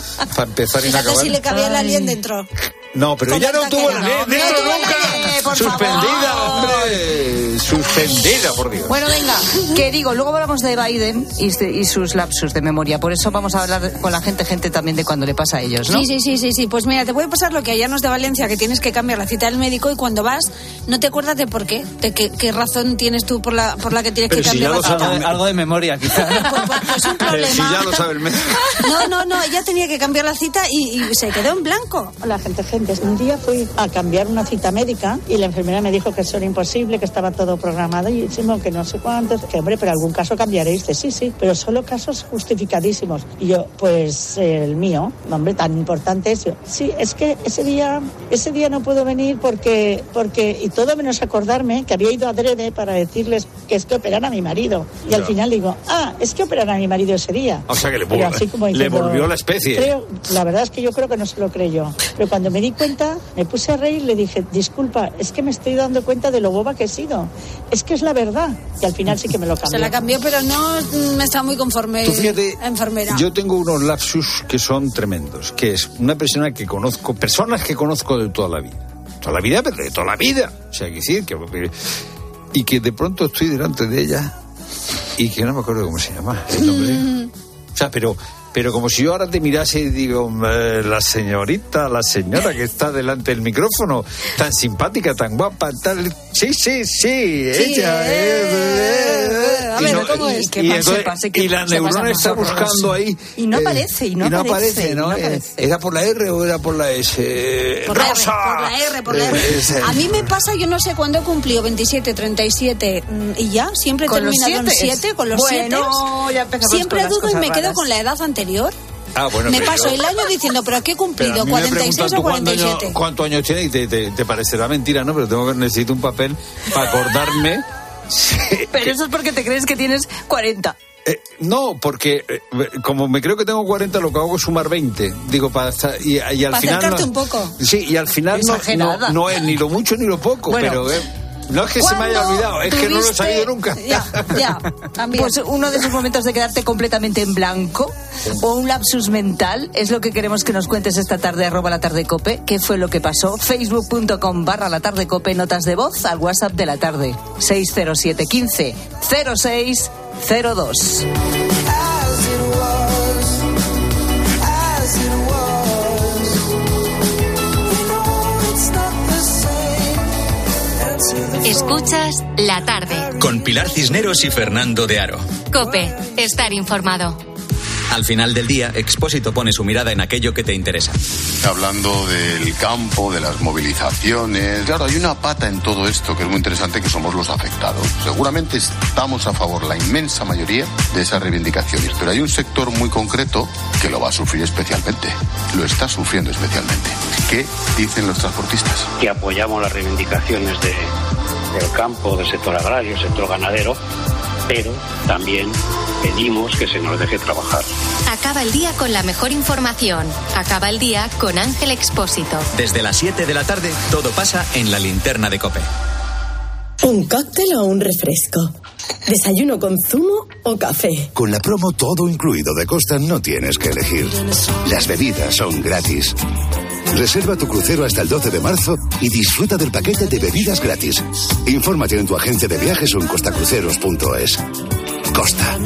empezar y no acabar. si le cabía el alien dentro. No, pero ella no tuvo la no. dentro nunca. Por Suspendida, favor. hombre. Suspendida, por Dios. Bueno, venga, que digo, luego hablamos de Biden y, de- y sus lapsus de memoria. Por eso vamos a hablar con la gente, gente también de cuando le pasa a ellos, ¿no? Sí, sí, sí, sí, sí. Pues mira, te puede pasar lo que allá nos de Valencia, que tienes que cambiar la cita del médico y cuando vas no te acuerdas de por qué, de qué, qué razón tienes tú por la, por la que tienes Pero que si cambiar ya la cita. Algo de memoria, quizá. Pues un Eh, problema. si ya lo sabe el médico. No, no, no, ella tenía que cambiar la cita y, y se quedó en blanco. Hola, gente, gente. Un día fui a cambiar una cita médica y la enfermera me dijo que eso era imposible, que estaba todo programado y decimos que no sé cuántos, que hombre, pero algún caso cambiaréis. Dice, sí, sí, pero solo casos justificadísimos. Y yo, pues el mío, hombre, tan importante eso. Sí, es que ese día, ese día no puedo venir porque, porque, y todo menos acordarme que había ido a Drede para decirles que es que operan a mi marido. Y al final digo, ah, es que operan a mi marido ese día. O sea que le, Pero así como le diciendo, volvió la especie. Creo, la verdad es que yo creo que no se lo creyó. Pero cuando me di cuenta, me puse a reír le dije, disculpa, es que me estoy dando cuenta de lo boba que he sido. Es que es la verdad. Y al final sí que me lo cambió. Se la cambió, pero no mm, estaba muy conforme Tú fíjate, la enfermera. Yo tengo unos lapsus que son tremendos, que es una persona que conozco, personas que conozco de toda la vida. Toda la vida, pero de toda la vida. O sea, que decir que... Y que de pronto estoy delante de ella y que no me acuerdo cómo se llama el nombre. O sea, pero... Pero como si yo ahora te mirase y digo, eh, la señorita, la señora que está delante del micrófono, tan simpática, tan guapa, tal. Sí, sí, sí, ella eh, es. a Y la neurona está buscando ahí. Y no eh, aparece, y no aparece, y no ¿no? Eh, aparece. ¿Era por la R o era por la S? Por la, R, ¡Rosa! por la R, por la Eh, R. ese. A mí me pasa, yo no sé cuándo he cumplido 27, 37 mm, y ya, siempre he ¿Con los terminado en sietes? 7, con los Bueno, 7. ya empezamos Siempre con las dudo y me quedo con la edad anterior. Ah, bueno, me pero paso yo- el año diciendo, ¿pero qué he cumplido? mí me 46 preguntan o tú cuánto año- 47. ¿Cuántos años tienes? Y te, te, te parecerá mentira, ¿no? Pero tengo que necesito un papel para acordarme. Pero eso es porque te crees que tienes 40. eh, no, porque eh, como me creo que tengo 40, lo que hago es sumar 20. Digo, para y, y al Para final. acercarte no- un poco. Sí, y al final no, no, no es ni lo mucho ni lo poco, Bueno. pero eh, no es que se me haya ¿Cuándo olvidado, es que no lo he sabido nunca. Ya, ya, también. Pues uno de esos momentos de quedarte completamente en blanco o un lapsus mental es lo que queremos que nos cuentes esta tarde, arroba la tarde cope. ¿Qué fue lo que pasó? Facebook.com barra la tarde cope, notas de voz al WhatsApp de la tarde. 607 15 06 02. Escuchas la tarde. Con Pilar Cisneros y Fernando de Aro. Cope, estar informado. Al final del día, Expósito pone su mirada en aquello que te interesa. hablando del campo, de las movilizaciones. Claro, hay una pata en todo esto que es muy interesante, que somos los afectados. Seguramente estamos a favor, la inmensa mayoría, de esas reivindicaciones, pero hay un sector muy concreto que lo va a sufrir especialmente. Lo está sufriendo especialmente. ¿Qué dicen los transportistas? Que apoyamos las reivindicaciones de, del campo, del sector agrario, sector ganadero, pero también pedimos que se nos deje trabajar. Acaba el día con la mejor información. Acaba el día con Ángel Expósito. Desde las 7 de la tarde, todo pasa en la linterna de Cope. ¿Un cóctel o un refresco? ¿Desayuno con zumo o café? Con la promo todo incluido de Costa no tienes que elegir. Las bebidas son gratis. Reserva tu crucero hasta el 12 de marzo y disfruta del paquete de bebidas gratis. Infórmate en tu agencia de viajes o en costacruceros.es. Costa.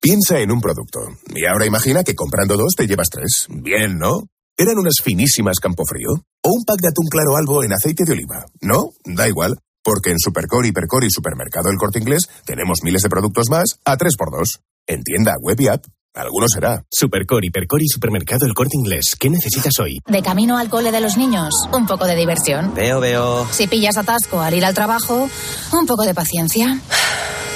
Piensa en un producto y ahora imagina que comprando dos te llevas tres. Bien, ¿no? ¿Eran unas finísimas Campofrío? ¿O un pack de atún claro albo en aceite de oliva? ¿No? Da igual, porque en Supercor, Hipercor y Supermercado El Corte Inglés tenemos miles de productos más a 3x2. En tienda, web y app. Alguno será. Supercor, Hipercor y Supermercado El Corte Inglés. ¿Qué necesitas hoy? De camino al cole de los niños, un poco de diversión. Veo, veo. Si pillas atasco al ir al trabajo, un poco de paciencia.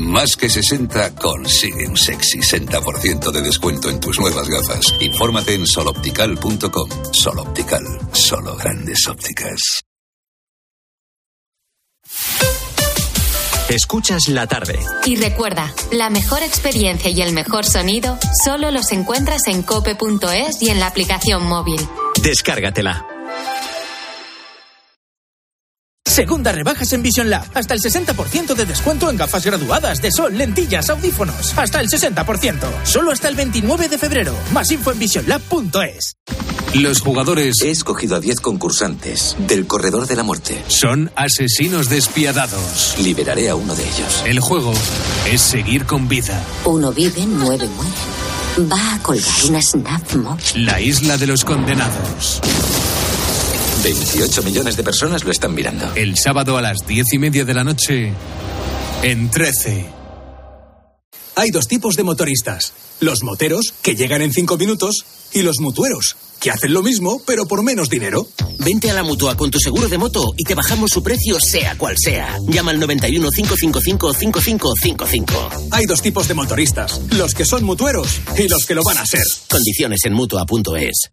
Más que 60 consigue un sexy 60% de descuento en tus nuevas gafas. Infórmate en soloptical.com. Sol Optical, solo grandes ópticas. Escuchas la tarde. Y recuerda, la mejor experiencia y el mejor sonido solo los encuentras en cope.es y en la aplicación móvil. Descárgatela. Segunda rebajas en Vision Lab. Hasta el 60% de descuento en gafas graduadas de sol, lentillas, audífonos. Hasta el 60%. Solo hasta el 29 de febrero. Más info en visionlab.es. Los jugadores. He escogido a 10 concursantes del Corredor de la Muerte. Son asesinos despiadados. Liberaré a uno de ellos. El juego es seguir con vida. Uno vive, nueve mueren. Va a colgar una snap mob. La isla de los condenados. 28 millones de personas lo están mirando. El sábado a las diez y media de la noche, en 13. Hay dos tipos de motoristas. Los moteros, que llegan en cinco minutos, y los mutueros, que hacen lo mismo, pero por menos dinero. Vente a la mutua con tu seguro de moto y te bajamos su precio, sea cual sea. Llama al 91 555 5555. Hay dos tipos de motoristas: los que son mutueros y los que lo van a ser. Condiciones en mutua.es.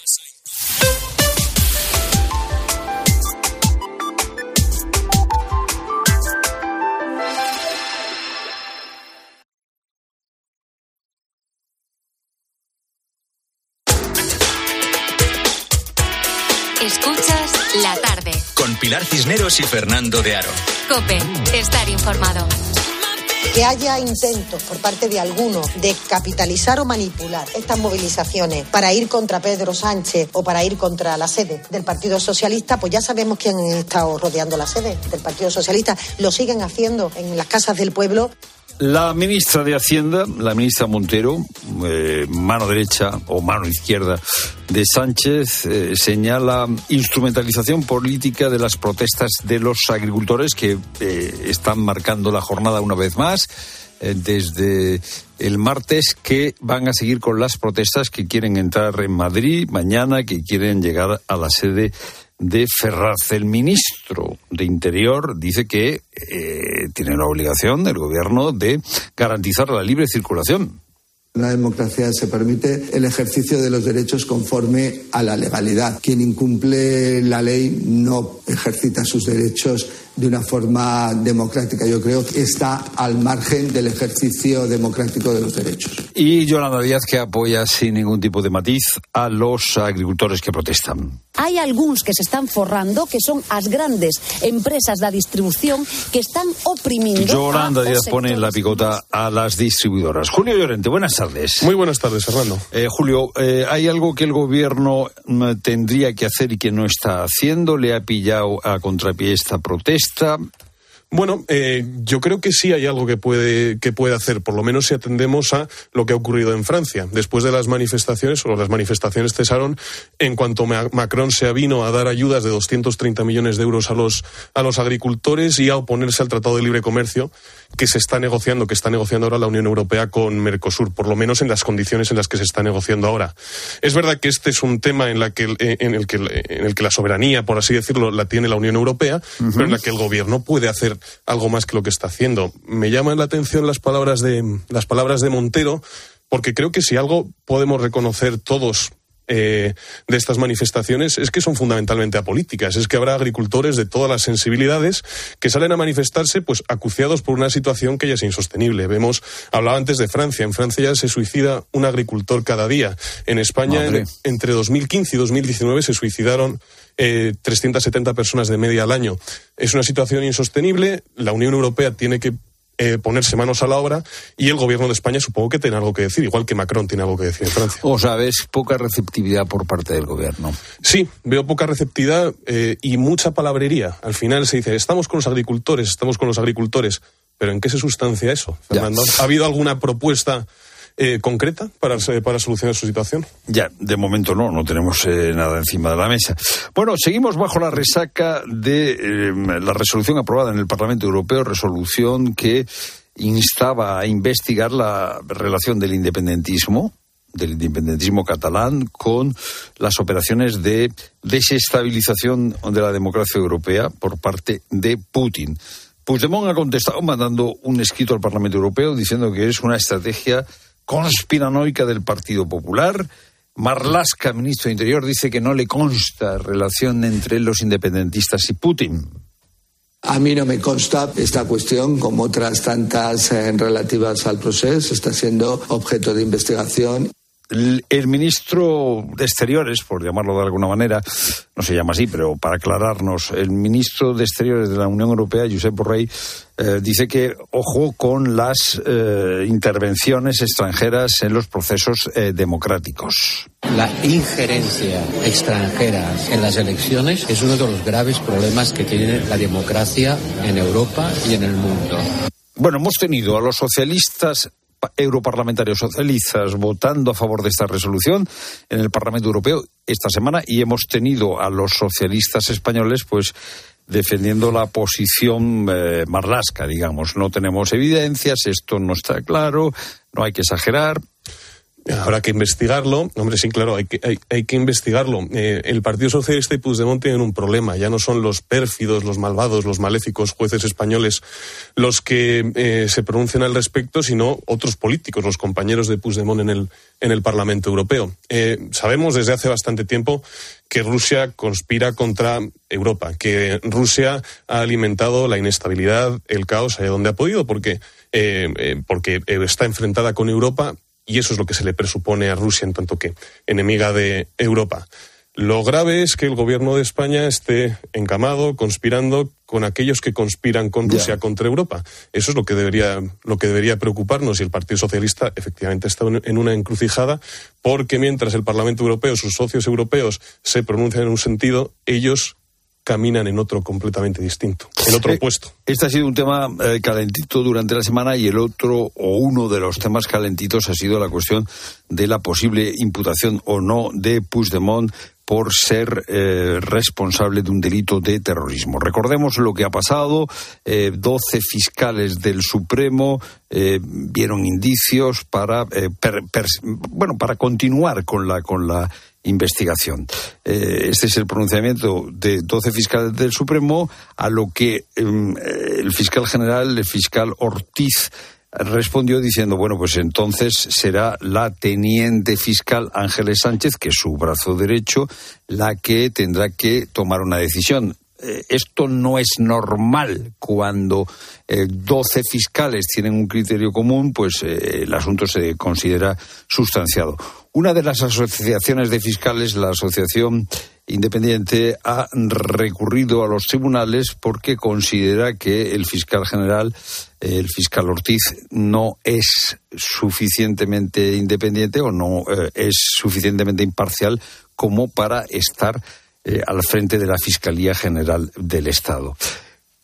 Pilar Cisneros y Fernando de Aro. Cope, estar informado. que haya intentos por parte de algunos de capitalizar o manipular estas movilizaciones para ir contra Pedro Sánchez o para ir contra la sede del Partido Socialista, pues ya sabemos quién ha estado rodeando la sede del Partido Socialista. Lo siguen haciendo en las casas del pueblo. La ministra de Hacienda, la ministra Montero, eh, mano derecha o mano izquierda de Sánchez, eh, señala instrumentalización política de las protestas de los agricultores que eh, están marcando la jornada una vez más desde el martes que van a seguir con las protestas que quieren entrar en Madrid mañana, que quieren llegar a la sede de Ferraz. El ministro de Interior dice que eh, tiene la obligación del gobierno de garantizar la libre circulación. En la democracia se permite el ejercicio de los derechos conforme a la legalidad. Quien incumple la ley no ejercita sus derechos de una forma democrática. Yo creo que está al margen del ejercicio democrático de los derechos. Y Yolanda Díaz que apoya sin ningún tipo de matiz a los agricultores que protestan. Hay algunos que se están forrando, que son las grandes empresas de distribución que están oprimiendo. Yolanda Díaz pone en la picota a las distribuidoras. Julio Llorente, buenas tardes. Muy buenas tardes, Fernando. Eh, Julio, eh, ¿hay algo que el gobierno mm, tendría que hacer y que no está haciendo? ¿Le ha pillado a contrapié esta protesta? Bueno, eh, yo creo que sí hay algo que puede, que puede hacer, por lo menos si atendemos a lo que ha ocurrido en Francia. Después de las manifestaciones, o las manifestaciones cesaron en cuanto Macron se avino a dar ayudas de 230 millones de euros a los, a los agricultores y a oponerse al Tratado de Libre Comercio que se está negociando, que está negociando ahora la Unión Europea con Mercosur, por lo menos en las condiciones en las que se está negociando ahora. Es verdad que este es un tema en, la que, eh, en, el, que, en el que la soberanía, por así decirlo, la tiene la Unión Europea, pero en la que el gobierno puede hacer algo más que lo que está haciendo. Me llaman la atención las palabras de, las palabras de Montero, porque creo que si algo podemos reconocer todos eh, de estas manifestaciones es que son fundamentalmente apolíticas. Es que habrá agricultores de todas las sensibilidades que salen a manifestarse pues acuciados por una situación que ya es insostenible. Vemos, hablaba antes de Francia. En Francia ya se suicida un agricultor cada día. En España, entre 2015 y 2019 se suicidaron eh, 370 personas de media al año. Es una situación insostenible. La Unión Europea tiene que eh, ponerse manos a la obra y el gobierno de España supongo que tiene algo que decir, igual que Macron tiene algo que decir en Francia. O sea, ves poca receptividad por parte del gobierno. Sí, veo poca receptividad eh, y mucha palabrería. Al final se dice, estamos con los agricultores, estamos con los agricultores. Pero ¿en qué se sustancia eso, Fernando? ¿Ha habido alguna propuesta eh, concreta para, para solucionar su situación? Ya, de momento no, no tenemos eh, nada encima de la mesa. Bueno, seguimos bajo la resaca de eh, la resolución aprobada en el Parlamento Europeo, resolución que instaba a investigar la relación del independentismo del independentismo catalán con las operaciones de desestabilización de la democracia europea por parte de Putin. Puigdemont ha contestado mandando un escrito al Parlamento Europeo diciendo que es una estrategia conspiranoica del Partido Popular. Marlaska, ministro de Interior, dice que no le consta relación entre los independentistas y Putin. A mí no me consta esta cuestión, como otras tantas eh, relativas al proceso, está siendo objeto de investigación. El, ministro de Exteriores, por llamarlo de alguna manera, no se llama así, pero para aclararnos, el ministro de Exteriores de la Unión Europea, Josep Borrell, eh, dice que ojo con las eh, intervenciones extranjeras en los procesos eh, democráticos. La injerencia extranjera en las elecciones es uno de los graves problemas que tiene la democracia en Europa y en el mundo. Bueno, hemos tenido a los socialistas europarlamentarios socialistas votando a favor de esta resolución en el Parlamento Europeo esta semana y hemos tenido a los socialistas españoles pues defendiendo la posición eh, marlasca, digamos. No tenemos evidencias, esto no está claro, no hay que exagerar. Habrá que investigarlo. Hombre, sí, claro, hay que, hay, que investigarlo. Eh, el Partido Socialista y Puigdemont tienen un problema. Ya no son los pérfidos, los malvados, los maléficos jueces españoles los que eh, se pronuncian al respecto, sino otros políticos, los compañeros de Puigdemont en el, en el Parlamento Europeo. Eh, sabemos desde hace bastante tiempo que Rusia conspira contra Europa, que Rusia ha alimentado la inestabilidad, el caos allá donde ha podido, porque, porque está enfrentada con Europa y eso es lo que se le presupone a Rusia en tanto que enemiga de Europa. Lo grave es que el gobierno de España esté encamado, conspirando con aquellos que conspiran con Rusia contra Europa. Eso es lo que debería, lo que debería preocuparnos y el Partido Socialista efectivamente está en una encrucijada porque mientras el Parlamento Europeo, sus socios europeos se pronuncian en un sentido, ellos caminan en otro completamente distinto, en otro puesto. Este ha sido un tema eh, calentito durante la semana y el otro o uno de los temas calentitos ha sido la cuestión de la posible imputación o no de Puigdemont por ser eh, responsable de un delito de terrorismo. Recordemos lo que ha pasado. Eh, doce fiscales del Supremo vieron indicios para, bueno, para continuar con la, con la investigación. Eh, este es el pronunciamiento de 12 fiscales del Supremo, a lo que em, el fiscal general, el fiscal Ortiz, respondió diciendo, bueno, pues entonces será la teniente fiscal Ángeles Sánchez, que es su brazo derecho, la que tendrá que tomar una decisión. Eh, esto no es normal cuando eh, doce 12 fiscales tienen un criterio común, pues eh, el asunto se considera sustanciado. Una de las asociaciones de fiscales, la Asociación Independiente, ha recurrido a los tribunales porque considera que el fiscal general, el fiscal Ortiz, no es suficientemente independiente o no es suficientemente imparcial como para estar eh, al frente de la Fiscalía General del Estado.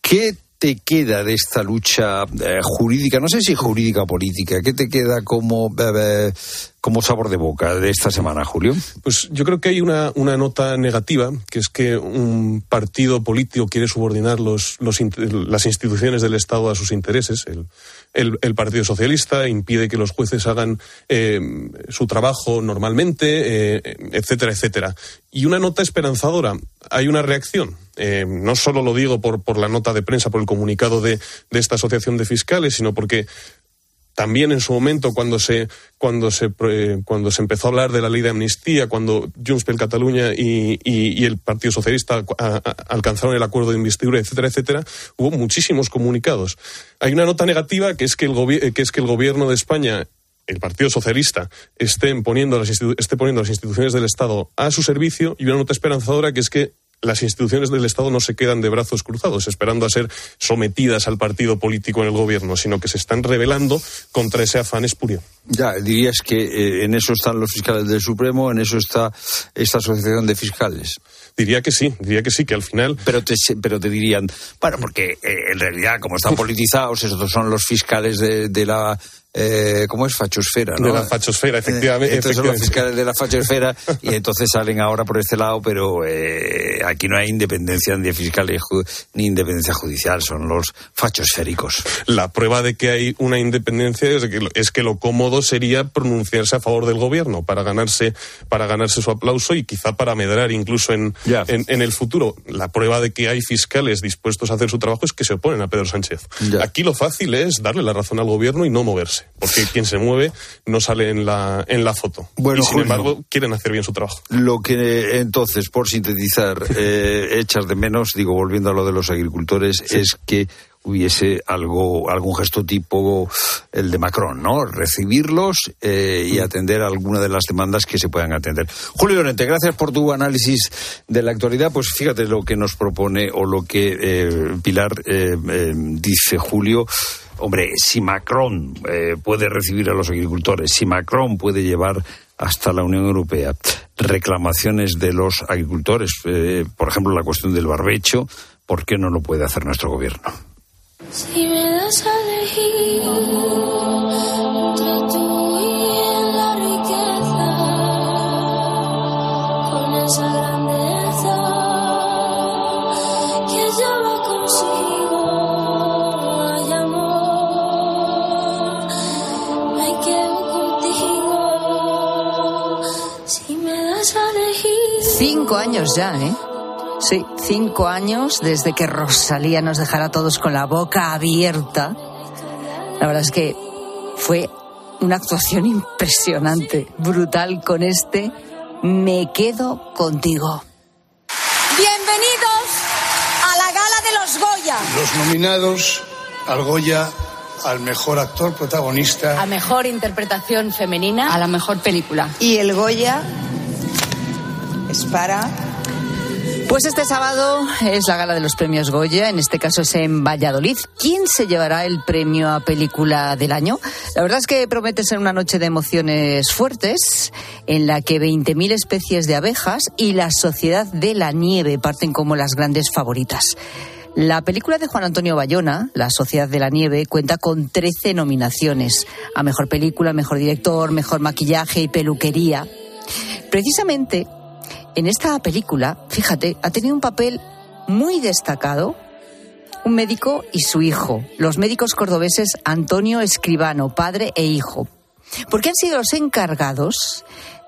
¿Qué te queda de esta lucha eh, jurídica? No sé si jurídica o política. ¿Qué te queda como, eh, como sabor de boca de esta semana, Julio? Pues yo creo que hay una, una nota negativa, que es que un partido político quiere subordinar los, las instituciones del Estado a sus intereses. El, Partido Socialista, impide que los jueces hagan eh, su trabajo normalmente, eh, etcétera, etcétera. Y una nota esperanzadora, hay una reacción. Eh, no solo lo digo por, por la nota de prensa, por el comunicado de, de esta asociación de fiscales, sino porque también en su momento cuando se cuando se eh, cuando se empezó a hablar de la ley de amnistía cuando Junts per Cataluña y, y, el Partido Socialista alcanzaron el acuerdo de investidura etcétera etcétera hubo muchísimos comunicados. Hay una nota negativa que es que el que es que el gobierno de España el Partido Socialista esté poniendo las, esté poniendo las instituciones del Estado a su servicio y una nota esperanzadora que es que las instituciones del Estado no se quedan de brazos cruzados esperando a ser sometidas al partido político en el gobierno, sino que se están rebelando contra ese afán espurio. Ya, dirías que eh, en eso están los fiscales del Supremo, en eso está esta asociación de fiscales. Diría que sí, diría que sí, que al final. Pero te, pero te dirían, bueno, porque eh, en realidad, como están politizados, esos son los fiscales de, de la eh, ¿cómo es? Fachosfera, ¿no? De la fachosfera, efectivamente. Eh, entonces son los fiscales de la fachosfera y entonces salen ahora por este lado, pero eh, aquí no hay independencia ni fiscales ni independencia judicial, son los fachosféricos. La prueba de que hay una independencia es que, es que lo cómodo sería pronunciarse a favor del gobierno para ganarse, para ganarse su aplauso y quizá para medrar incluso en, en, el futuro. La prueba de que hay fiscales dispuestos a hacer su trabajo es que se oponen a Pedro Sánchez. Aquí lo fácil es darle la razón al gobierno y no moverse porque quien se mueve no sale en la, en la foto. Bueno, y sin embargo, quieren hacer bien su trabajo. Lo que entonces, por sintetizar, eh, echas de menos, digo, volviendo a lo de los agricultores, es que hubiese algo, algún gesto tipo el de Macron, ¿no? Recibirlos eh, y atender alguna de las demandas que se puedan atender. Julio Llorente, gracias por tu análisis de la actualidad. Pues fíjate lo que nos propone o lo que eh, Pilar eh, dice Julio. Hombre, si Macron puede recibir a los agricultores, si Macron puede llevar hasta la Unión Europea reclamaciones de los agricultores, por ejemplo, la cuestión del barbecho, ¿por qué no lo puede hacer nuestro gobierno? Si me das a elegir Cinco años ya, ¿eh? Sí, cinco años desde que Rosalía nos dejara a todos con la boca abierta. La verdad es que fue una actuación impresionante, brutal con este Me quedo contigo. Bienvenidos a la gala de los Goya. Los nominados al Goya al mejor actor protagonista, a mejor interpretación femenina, a la mejor película. Y el Goya es para pues este sábado es la gala de los premios Goya, en este caso es en Valladolid. ¿Quién se llevará el premio a película del año? La verdad es que promete ser una noche de emociones fuertes, en la que 20.000 especies de abejas y la sociedad de la nieve parten como las grandes favoritas. La película de Juan Antonio Bayona, La Sociedad de la Nieve, cuenta con 13 nominaciones a Mejor Película, Mejor Director, Mejor Maquillaje y Peluquería. Precisamente en esta película, fíjate, ha tenido un papel muy destacado un médico y su hijo, los médicos cordobeses Antonio Escribano, padre e hijo, porque han sido los encargados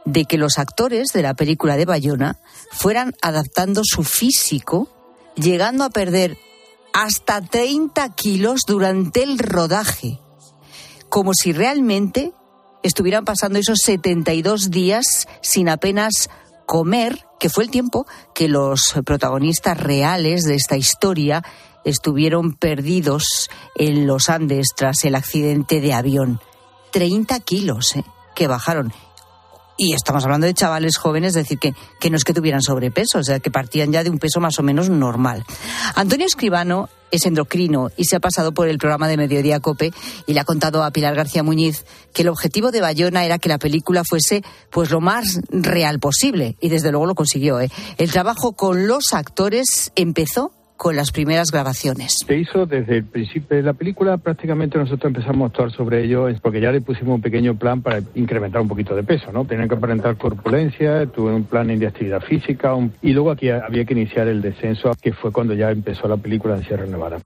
de que los actores de la película de Bayona fueran adaptando su físico, llegando a perder hasta 30 kilos durante el rodaje. como si realmente estuvieran pasando esos 72 días sin apenas comer, que fue el tiempo que los protagonistas reales de esta historia estuvieron perdidos en los Andes tras el accidente de avión. 30 kilos ¿eh? que bajaron. Y estamos hablando de chavales jóvenes, es decir, que, que no es que tuvieran sobrepeso, o sea, que partían ya de un peso más o menos normal. Antonio Escribano es endocrino y se ha pasado por el programa de Mediodía Cope y le ha contado a Pilar García Muñiz que el objetivo de Bayona era que la película fuese pues lo más real posible y desde luego lo consiguió. ¿eh? El trabajo con los actores empezó con las primeras grabaciones. Se hizo desde el principio de la película, prácticamente nosotros empezamos a actuar sobre ello porque ya le pusimos un pequeño plan para incrementar un poquito de peso, ¿no? Tenían que aparentar corpulencia, tuve un plan de actividad física y luego aquí había que iniciar el descenso, que fue cuando ya empezó la película en Sierra Nevada.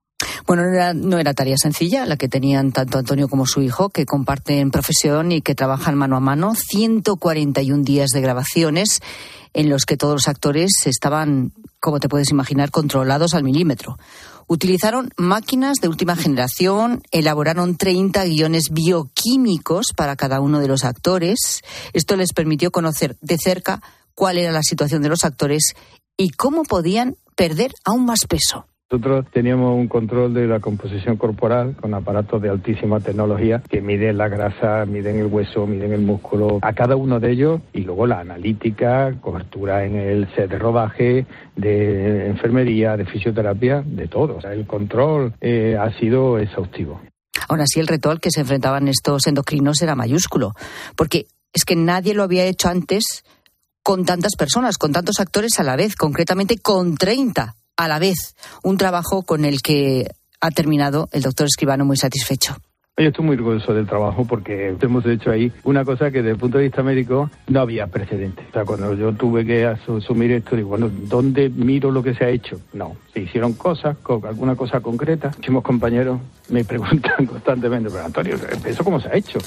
Bueno, no era, no era, tarea sencilla la que tenían tanto Antonio como su hijo, que comparten profesión y que trabajan mano a mano. 141 días de grabaciones en los que todos los actores estaban, como te puedes imaginar, controlados al milímetro. Utilizaron máquinas de última generación, elaboraron 30 guiones bioquímicos para cada uno de los actores. Esto les permitió conocer de cerca cuál era la situación de los actores y cómo podían perder aún más peso. Nosotros teníamos un control de la composición corporal con aparatos de altísima tecnología que miden la grasa, miden el hueso, miden el músculo, a cada uno de ellos y luego la analítica, cobertura en el set de rodaje, de enfermería, de fisioterapia, de todo. El control eh, ha sido exhaustivo. Aún así, el reto al que se enfrentaban estos endocrinos era mayúsculo, porque es que nadie lo había hecho antes con tantas personas, con tantos actores a la vez, concretamente con 30 a la vez, un trabajo con el que ha terminado el doctor Escribano muy satisfecho. Yo estoy muy orgulloso del trabajo porque hemos hecho ahí una cosa que desde el punto de vista médico no había precedente. O sea, cuando yo tuve que asumir esto, digo, bueno, ¿dónde miro lo que se ha hecho? No, se hicieron cosas, alguna cosa concreta. Muchísimos compañeros me preguntan constantemente, pero Antonio, ¿eso cómo se ha hecho?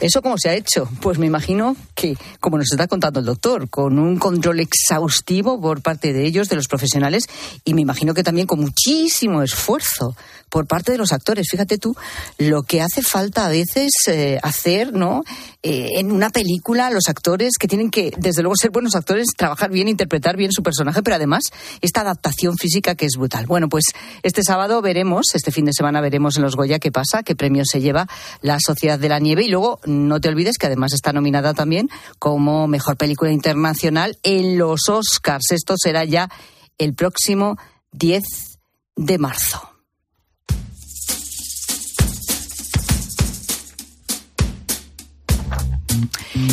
¿Eso cómo se ha hecho? Pues me imagino que, como nos está contando el doctor, con un control exhaustivo por parte de ellos, de los profesionales, y me imagino que también con muchísimo esfuerzo por parte de los actores. Fíjate tú lo que hace falta a veces eh, hacer, ¿no? Eh, en una película, los actores que tienen que, desde luego, ser buenos actores, trabajar bien, interpretar bien su personaje, pero además esta adaptación física que es brutal. Bueno, pues este sábado veremos, este fin de semana veremos en los Goya qué pasa, qué premio se lleva la Sociedad de la Nieve y luego no te olvides que además está nominada también como mejor película internacional en los Oscars. Esto será ya el próximo 10 de marzo.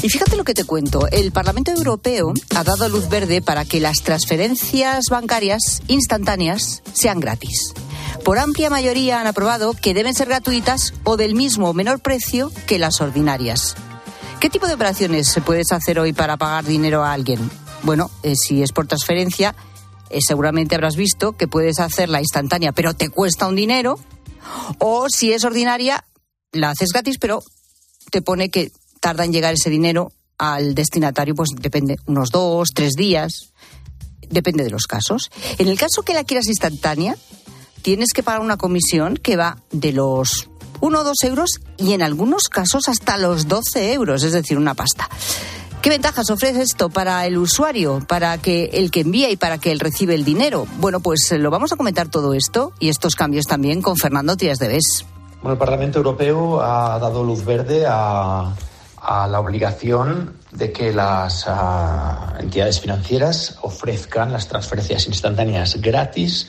Y fíjate lo que te cuento. El Parlamento Europeo ha dado luz verde para que las transferencias bancarias instantáneas sean gratis por amplia mayoría han aprobado que deben ser gratuitas o del mismo o menor precio que las ordinarias. ¿Qué tipo de operaciones puedes hacer hoy para pagar dinero a alguien? Bueno, eh, si es por transferencia, eh, seguramente habrás visto que puedes hacerla instantánea, pero te cuesta un dinero. O si es ordinaria, la haces gratis, pero te pone que tarda en llegar ese dinero al destinatario, pues depende, unos dos, tres días, depende de los casos. En el caso que la quieras instantánea, tienes que pagar una comisión que va de los 1 o 2 euros y en algunos casos hasta los 12 euros, es decir, una pasta. ¿Qué ventajas ofrece esto para el usuario, para que el que envía y para que él recibe el dinero? Bueno, pues eh, lo vamos a comentar todo esto y estos cambios también con Fernando Tías de Bes. Bueno, el Parlamento Europeo ha dado luz verde a, la obligación de que las ah, entidades financieras ofrezcan las transferencias instantáneas gratis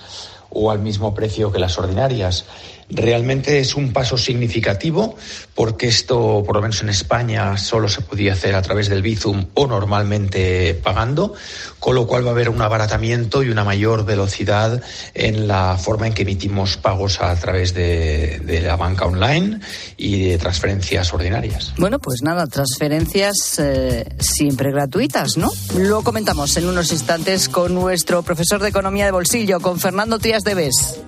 o al mismo precio que las ordinarias. Realmente es un paso significativo porque esto, por lo menos en España, solo se podía hacer a través del Bizum o normalmente pagando, con lo cual va a haber un abaratamiento y una mayor velocidad en la forma en que emitimos pagos a través de, la banca online y de transferencias ordinarias. Bueno, pues nada, transferencias eh, siempre gratuitas, ¿no? Lo comentamos en unos instantes con nuestro profesor de Economía de Bolsillo, con Fernando Tías de Bes.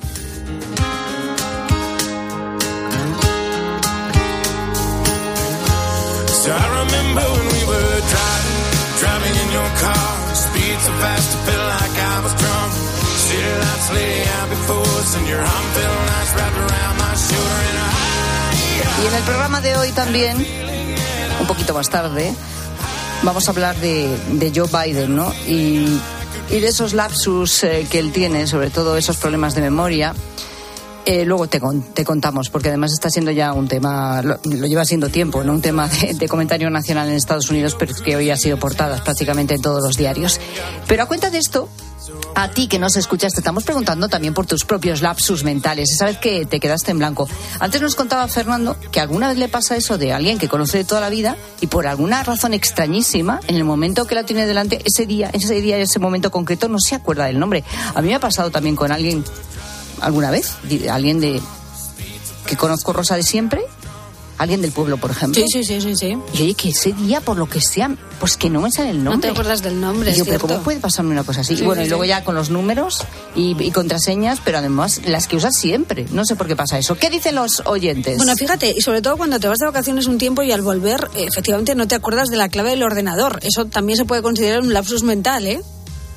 I remember when we were driving, driving in your car. Speed so fast, like I was your around my. And Y en el programa de hoy también, un poquito más tarde, vamos a hablar de, Joe Biden, ¿no? Y, y de esos lapsus eh, que él tiene, sobre todo esos problemas de memoria. Eh, luego te, te contamos, porque además está siendo ya un tema, lo, lleva siendo tiempo, no un tema de, comentario nacional en Estados Unidos, pero que hoy ha sido portadas prácticamente en todos los diarios. Pero a cuenta de esto, a ti que nos escuchas, te estamos preguntando también por tus propios lapsus mentales, esa vez que te quedaste en blanco. Antes nos contaba Fernando que alguna vez le pasa eso de alguien que conoce de toda la vida y por alguna razón extrañísima, en el momento que la tiene delante, ese día, ese día, ese momento concreto, no se acuerda del nombre. A mí me ha pasado también con alguien alguna vez, alguien de que conozco Rosa de siempre, alguien del pueblo, por ejemplo. Sí, sí, sí, sí, sí. Y oye, que ese día, por lo que sea, pues que no me sale el nombre. No te acuerdas del nombre, Y yo, es pero. ¿cómo puede pasarme una cosa así? Sí, y bueno, sí, y luego ya con los números y, y contraseñas, pero además las que usas siempre. No sé por qué pasa eso. ¿Qué dicen los oyentes? Bueno, fíjate, y sobre todo cuando te vas de vacaciones un tiempo y al volver, eh, efectivamente no te acuerdas de la clave del ordenador. Eso también se puede considerar un lapsus mental, ¿eh?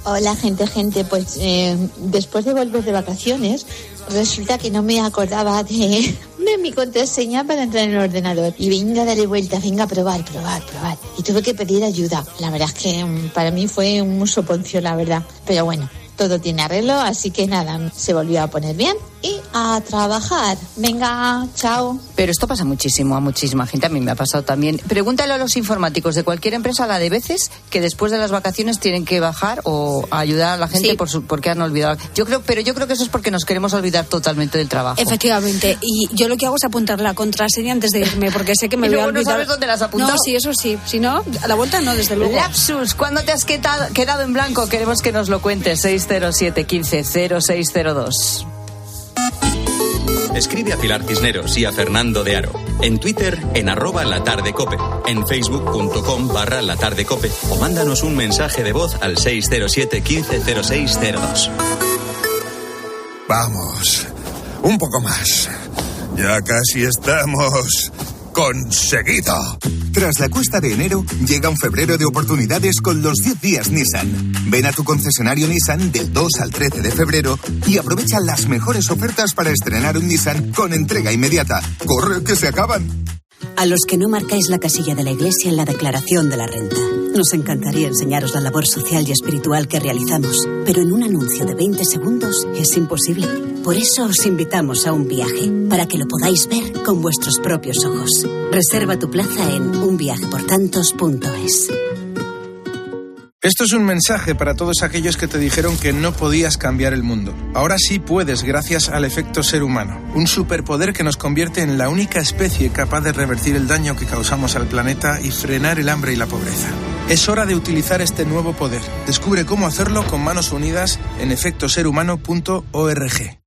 Hola gente, gente, pues eh, después de volver de vacaciones, resulta que no me acordaba de, mi contraseña para entrar en el ordenador. Y venga, darle vuelta, venga probar, probar, probar. Y tuve que pedir ayuda. La verdad es que mm, para mí fue un soponcio, la verdad. Pero bueno, todo tiene arreglo, así que nada, se volvió a poner bien y a trabajar. Venga, chao. Pero esto pasa muchísimo a muchísima gente. A mí me ha pasado también. Pregúntale a los informáticos de cualquier empresa la de veces que después de las vacaciones tienen que bajar o ayudar a la gente Sí. por su, porque han olvidado. Yo creo, pero yo creo que eso es porque nos queremos olvidar totalmente del trabajo. Efectivamente. Y yo lo que hago es apuntar la contraseña antes de irme, porque sé que me Y voy a luego no olvidar. sabes dónde la has apuntado. No, sí, eso sí. Si no, a la vuelta no, desde luego. Lapsus, ¿cuándo te has quedado, quedado en blanco? Queremos que nos lo cuentes. 607 15 0602. Escribe a Pilar Cisneros y a Fernando de Aro. En Twitter, en arroba latardecope. En facebook.com barra latardecope. O mándanos un mensaje de voz al 607 15 0602. Vamos, un poco más. Ya casi estamos conseguido. Tras la cuesta de enero, llega un febrero de oportunidades con los 10 días Nissan. Ven a tu concesionario Nissan del 2 al 13 de febrero y aprovecha las mejores ofertas para estrenar un Nissan con entrega inmediata. ¡Corre, que se acaban! A los que no marcáis la casilla de la Iglesia en la declaración de la renta. Nos encantaría enseñaros la labor social y espiritual que realizamos, pero en un anuncio de 20 segundos es imposible. Por eso os invitamos a un viaje, para que lo podáis ver con vuestros propios ojos. Reserva tu plaza en unviajeportantos.es. Esto es un mensaje para todos aquellos que te dijeron que no podías cambiar el mundo. Ahora sí puedes gracias al efecto ser humano, un superpoder que nos convierte en la única especie capaz de revertir el daño que causamos al planeta y frenar el hambre y la pobreza. Es hora de utilizar este nuevo poder. Descubre cómo hacerlo con manos unidas en efectoserhumano.org.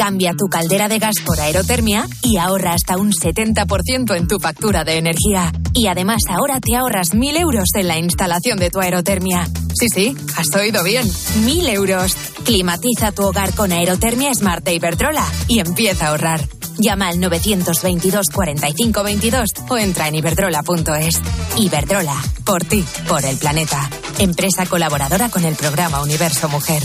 Cambia tu caldera de gas por aerotermia y ahorra hasta un 70% en tu factura de energía. Y además ahora te ahorras 1.000 euros en la instalación de tu aerotermia. Sí, sí, has oído bien. 1.000 euros. Climatiza tu hogar con aerotermia Smart de Iberdrola y empieza a ahorrar. Llama al 922 45 22 o entra en iberdrola.es. Iberdrola, por ti, por el planeta. Empresa colaboradora con el programa Universo Mujer.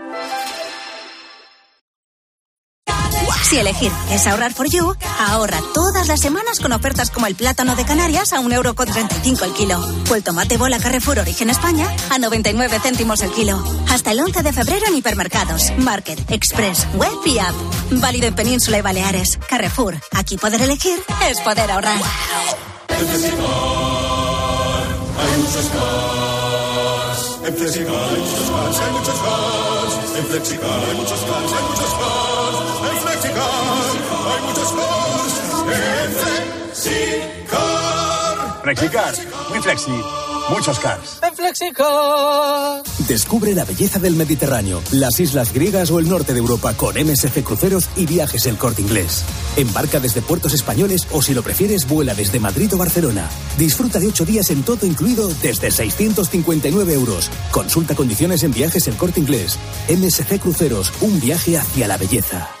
Si elegir es ahorrar for you, ahorra todas las semanas con ofertas como el plátano de Canarias a 1,35€ el kilo o el tomate bola Carrefour Origen España a 99 céntimos el kilo. Hasta el 11 de febrero en hipermercados, Market, Express, Web y App. Válido en Península y Baleares. Carrefour, aquí poder elegir es poder ahorrar. En Flexicar hay muchos cars. Hay muchos cars. En Flexicar hay muchos cars, hay muchos cars. Hay muchos cars. En Flexicar. Flexicar, muy flexi. Muchos cars. En Flexicar. Descubre la belleza del Mediterráneo, las islas griegas o el norte de Europa con MSC Cruceros y viajes El Corte Inglés. Embarca desde puertos españoles o si lo prefieres vuela desde Madrid o Barcelona. Disfruta de ocho días en todo incluido desde 659 euros. Consulta condiciones en viajes El Corte Inglés. MSC Cruceros, un viaje hacia la belleza.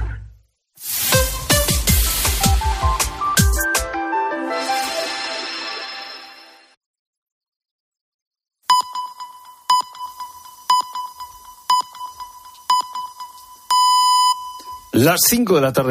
Las 5 de la tarde.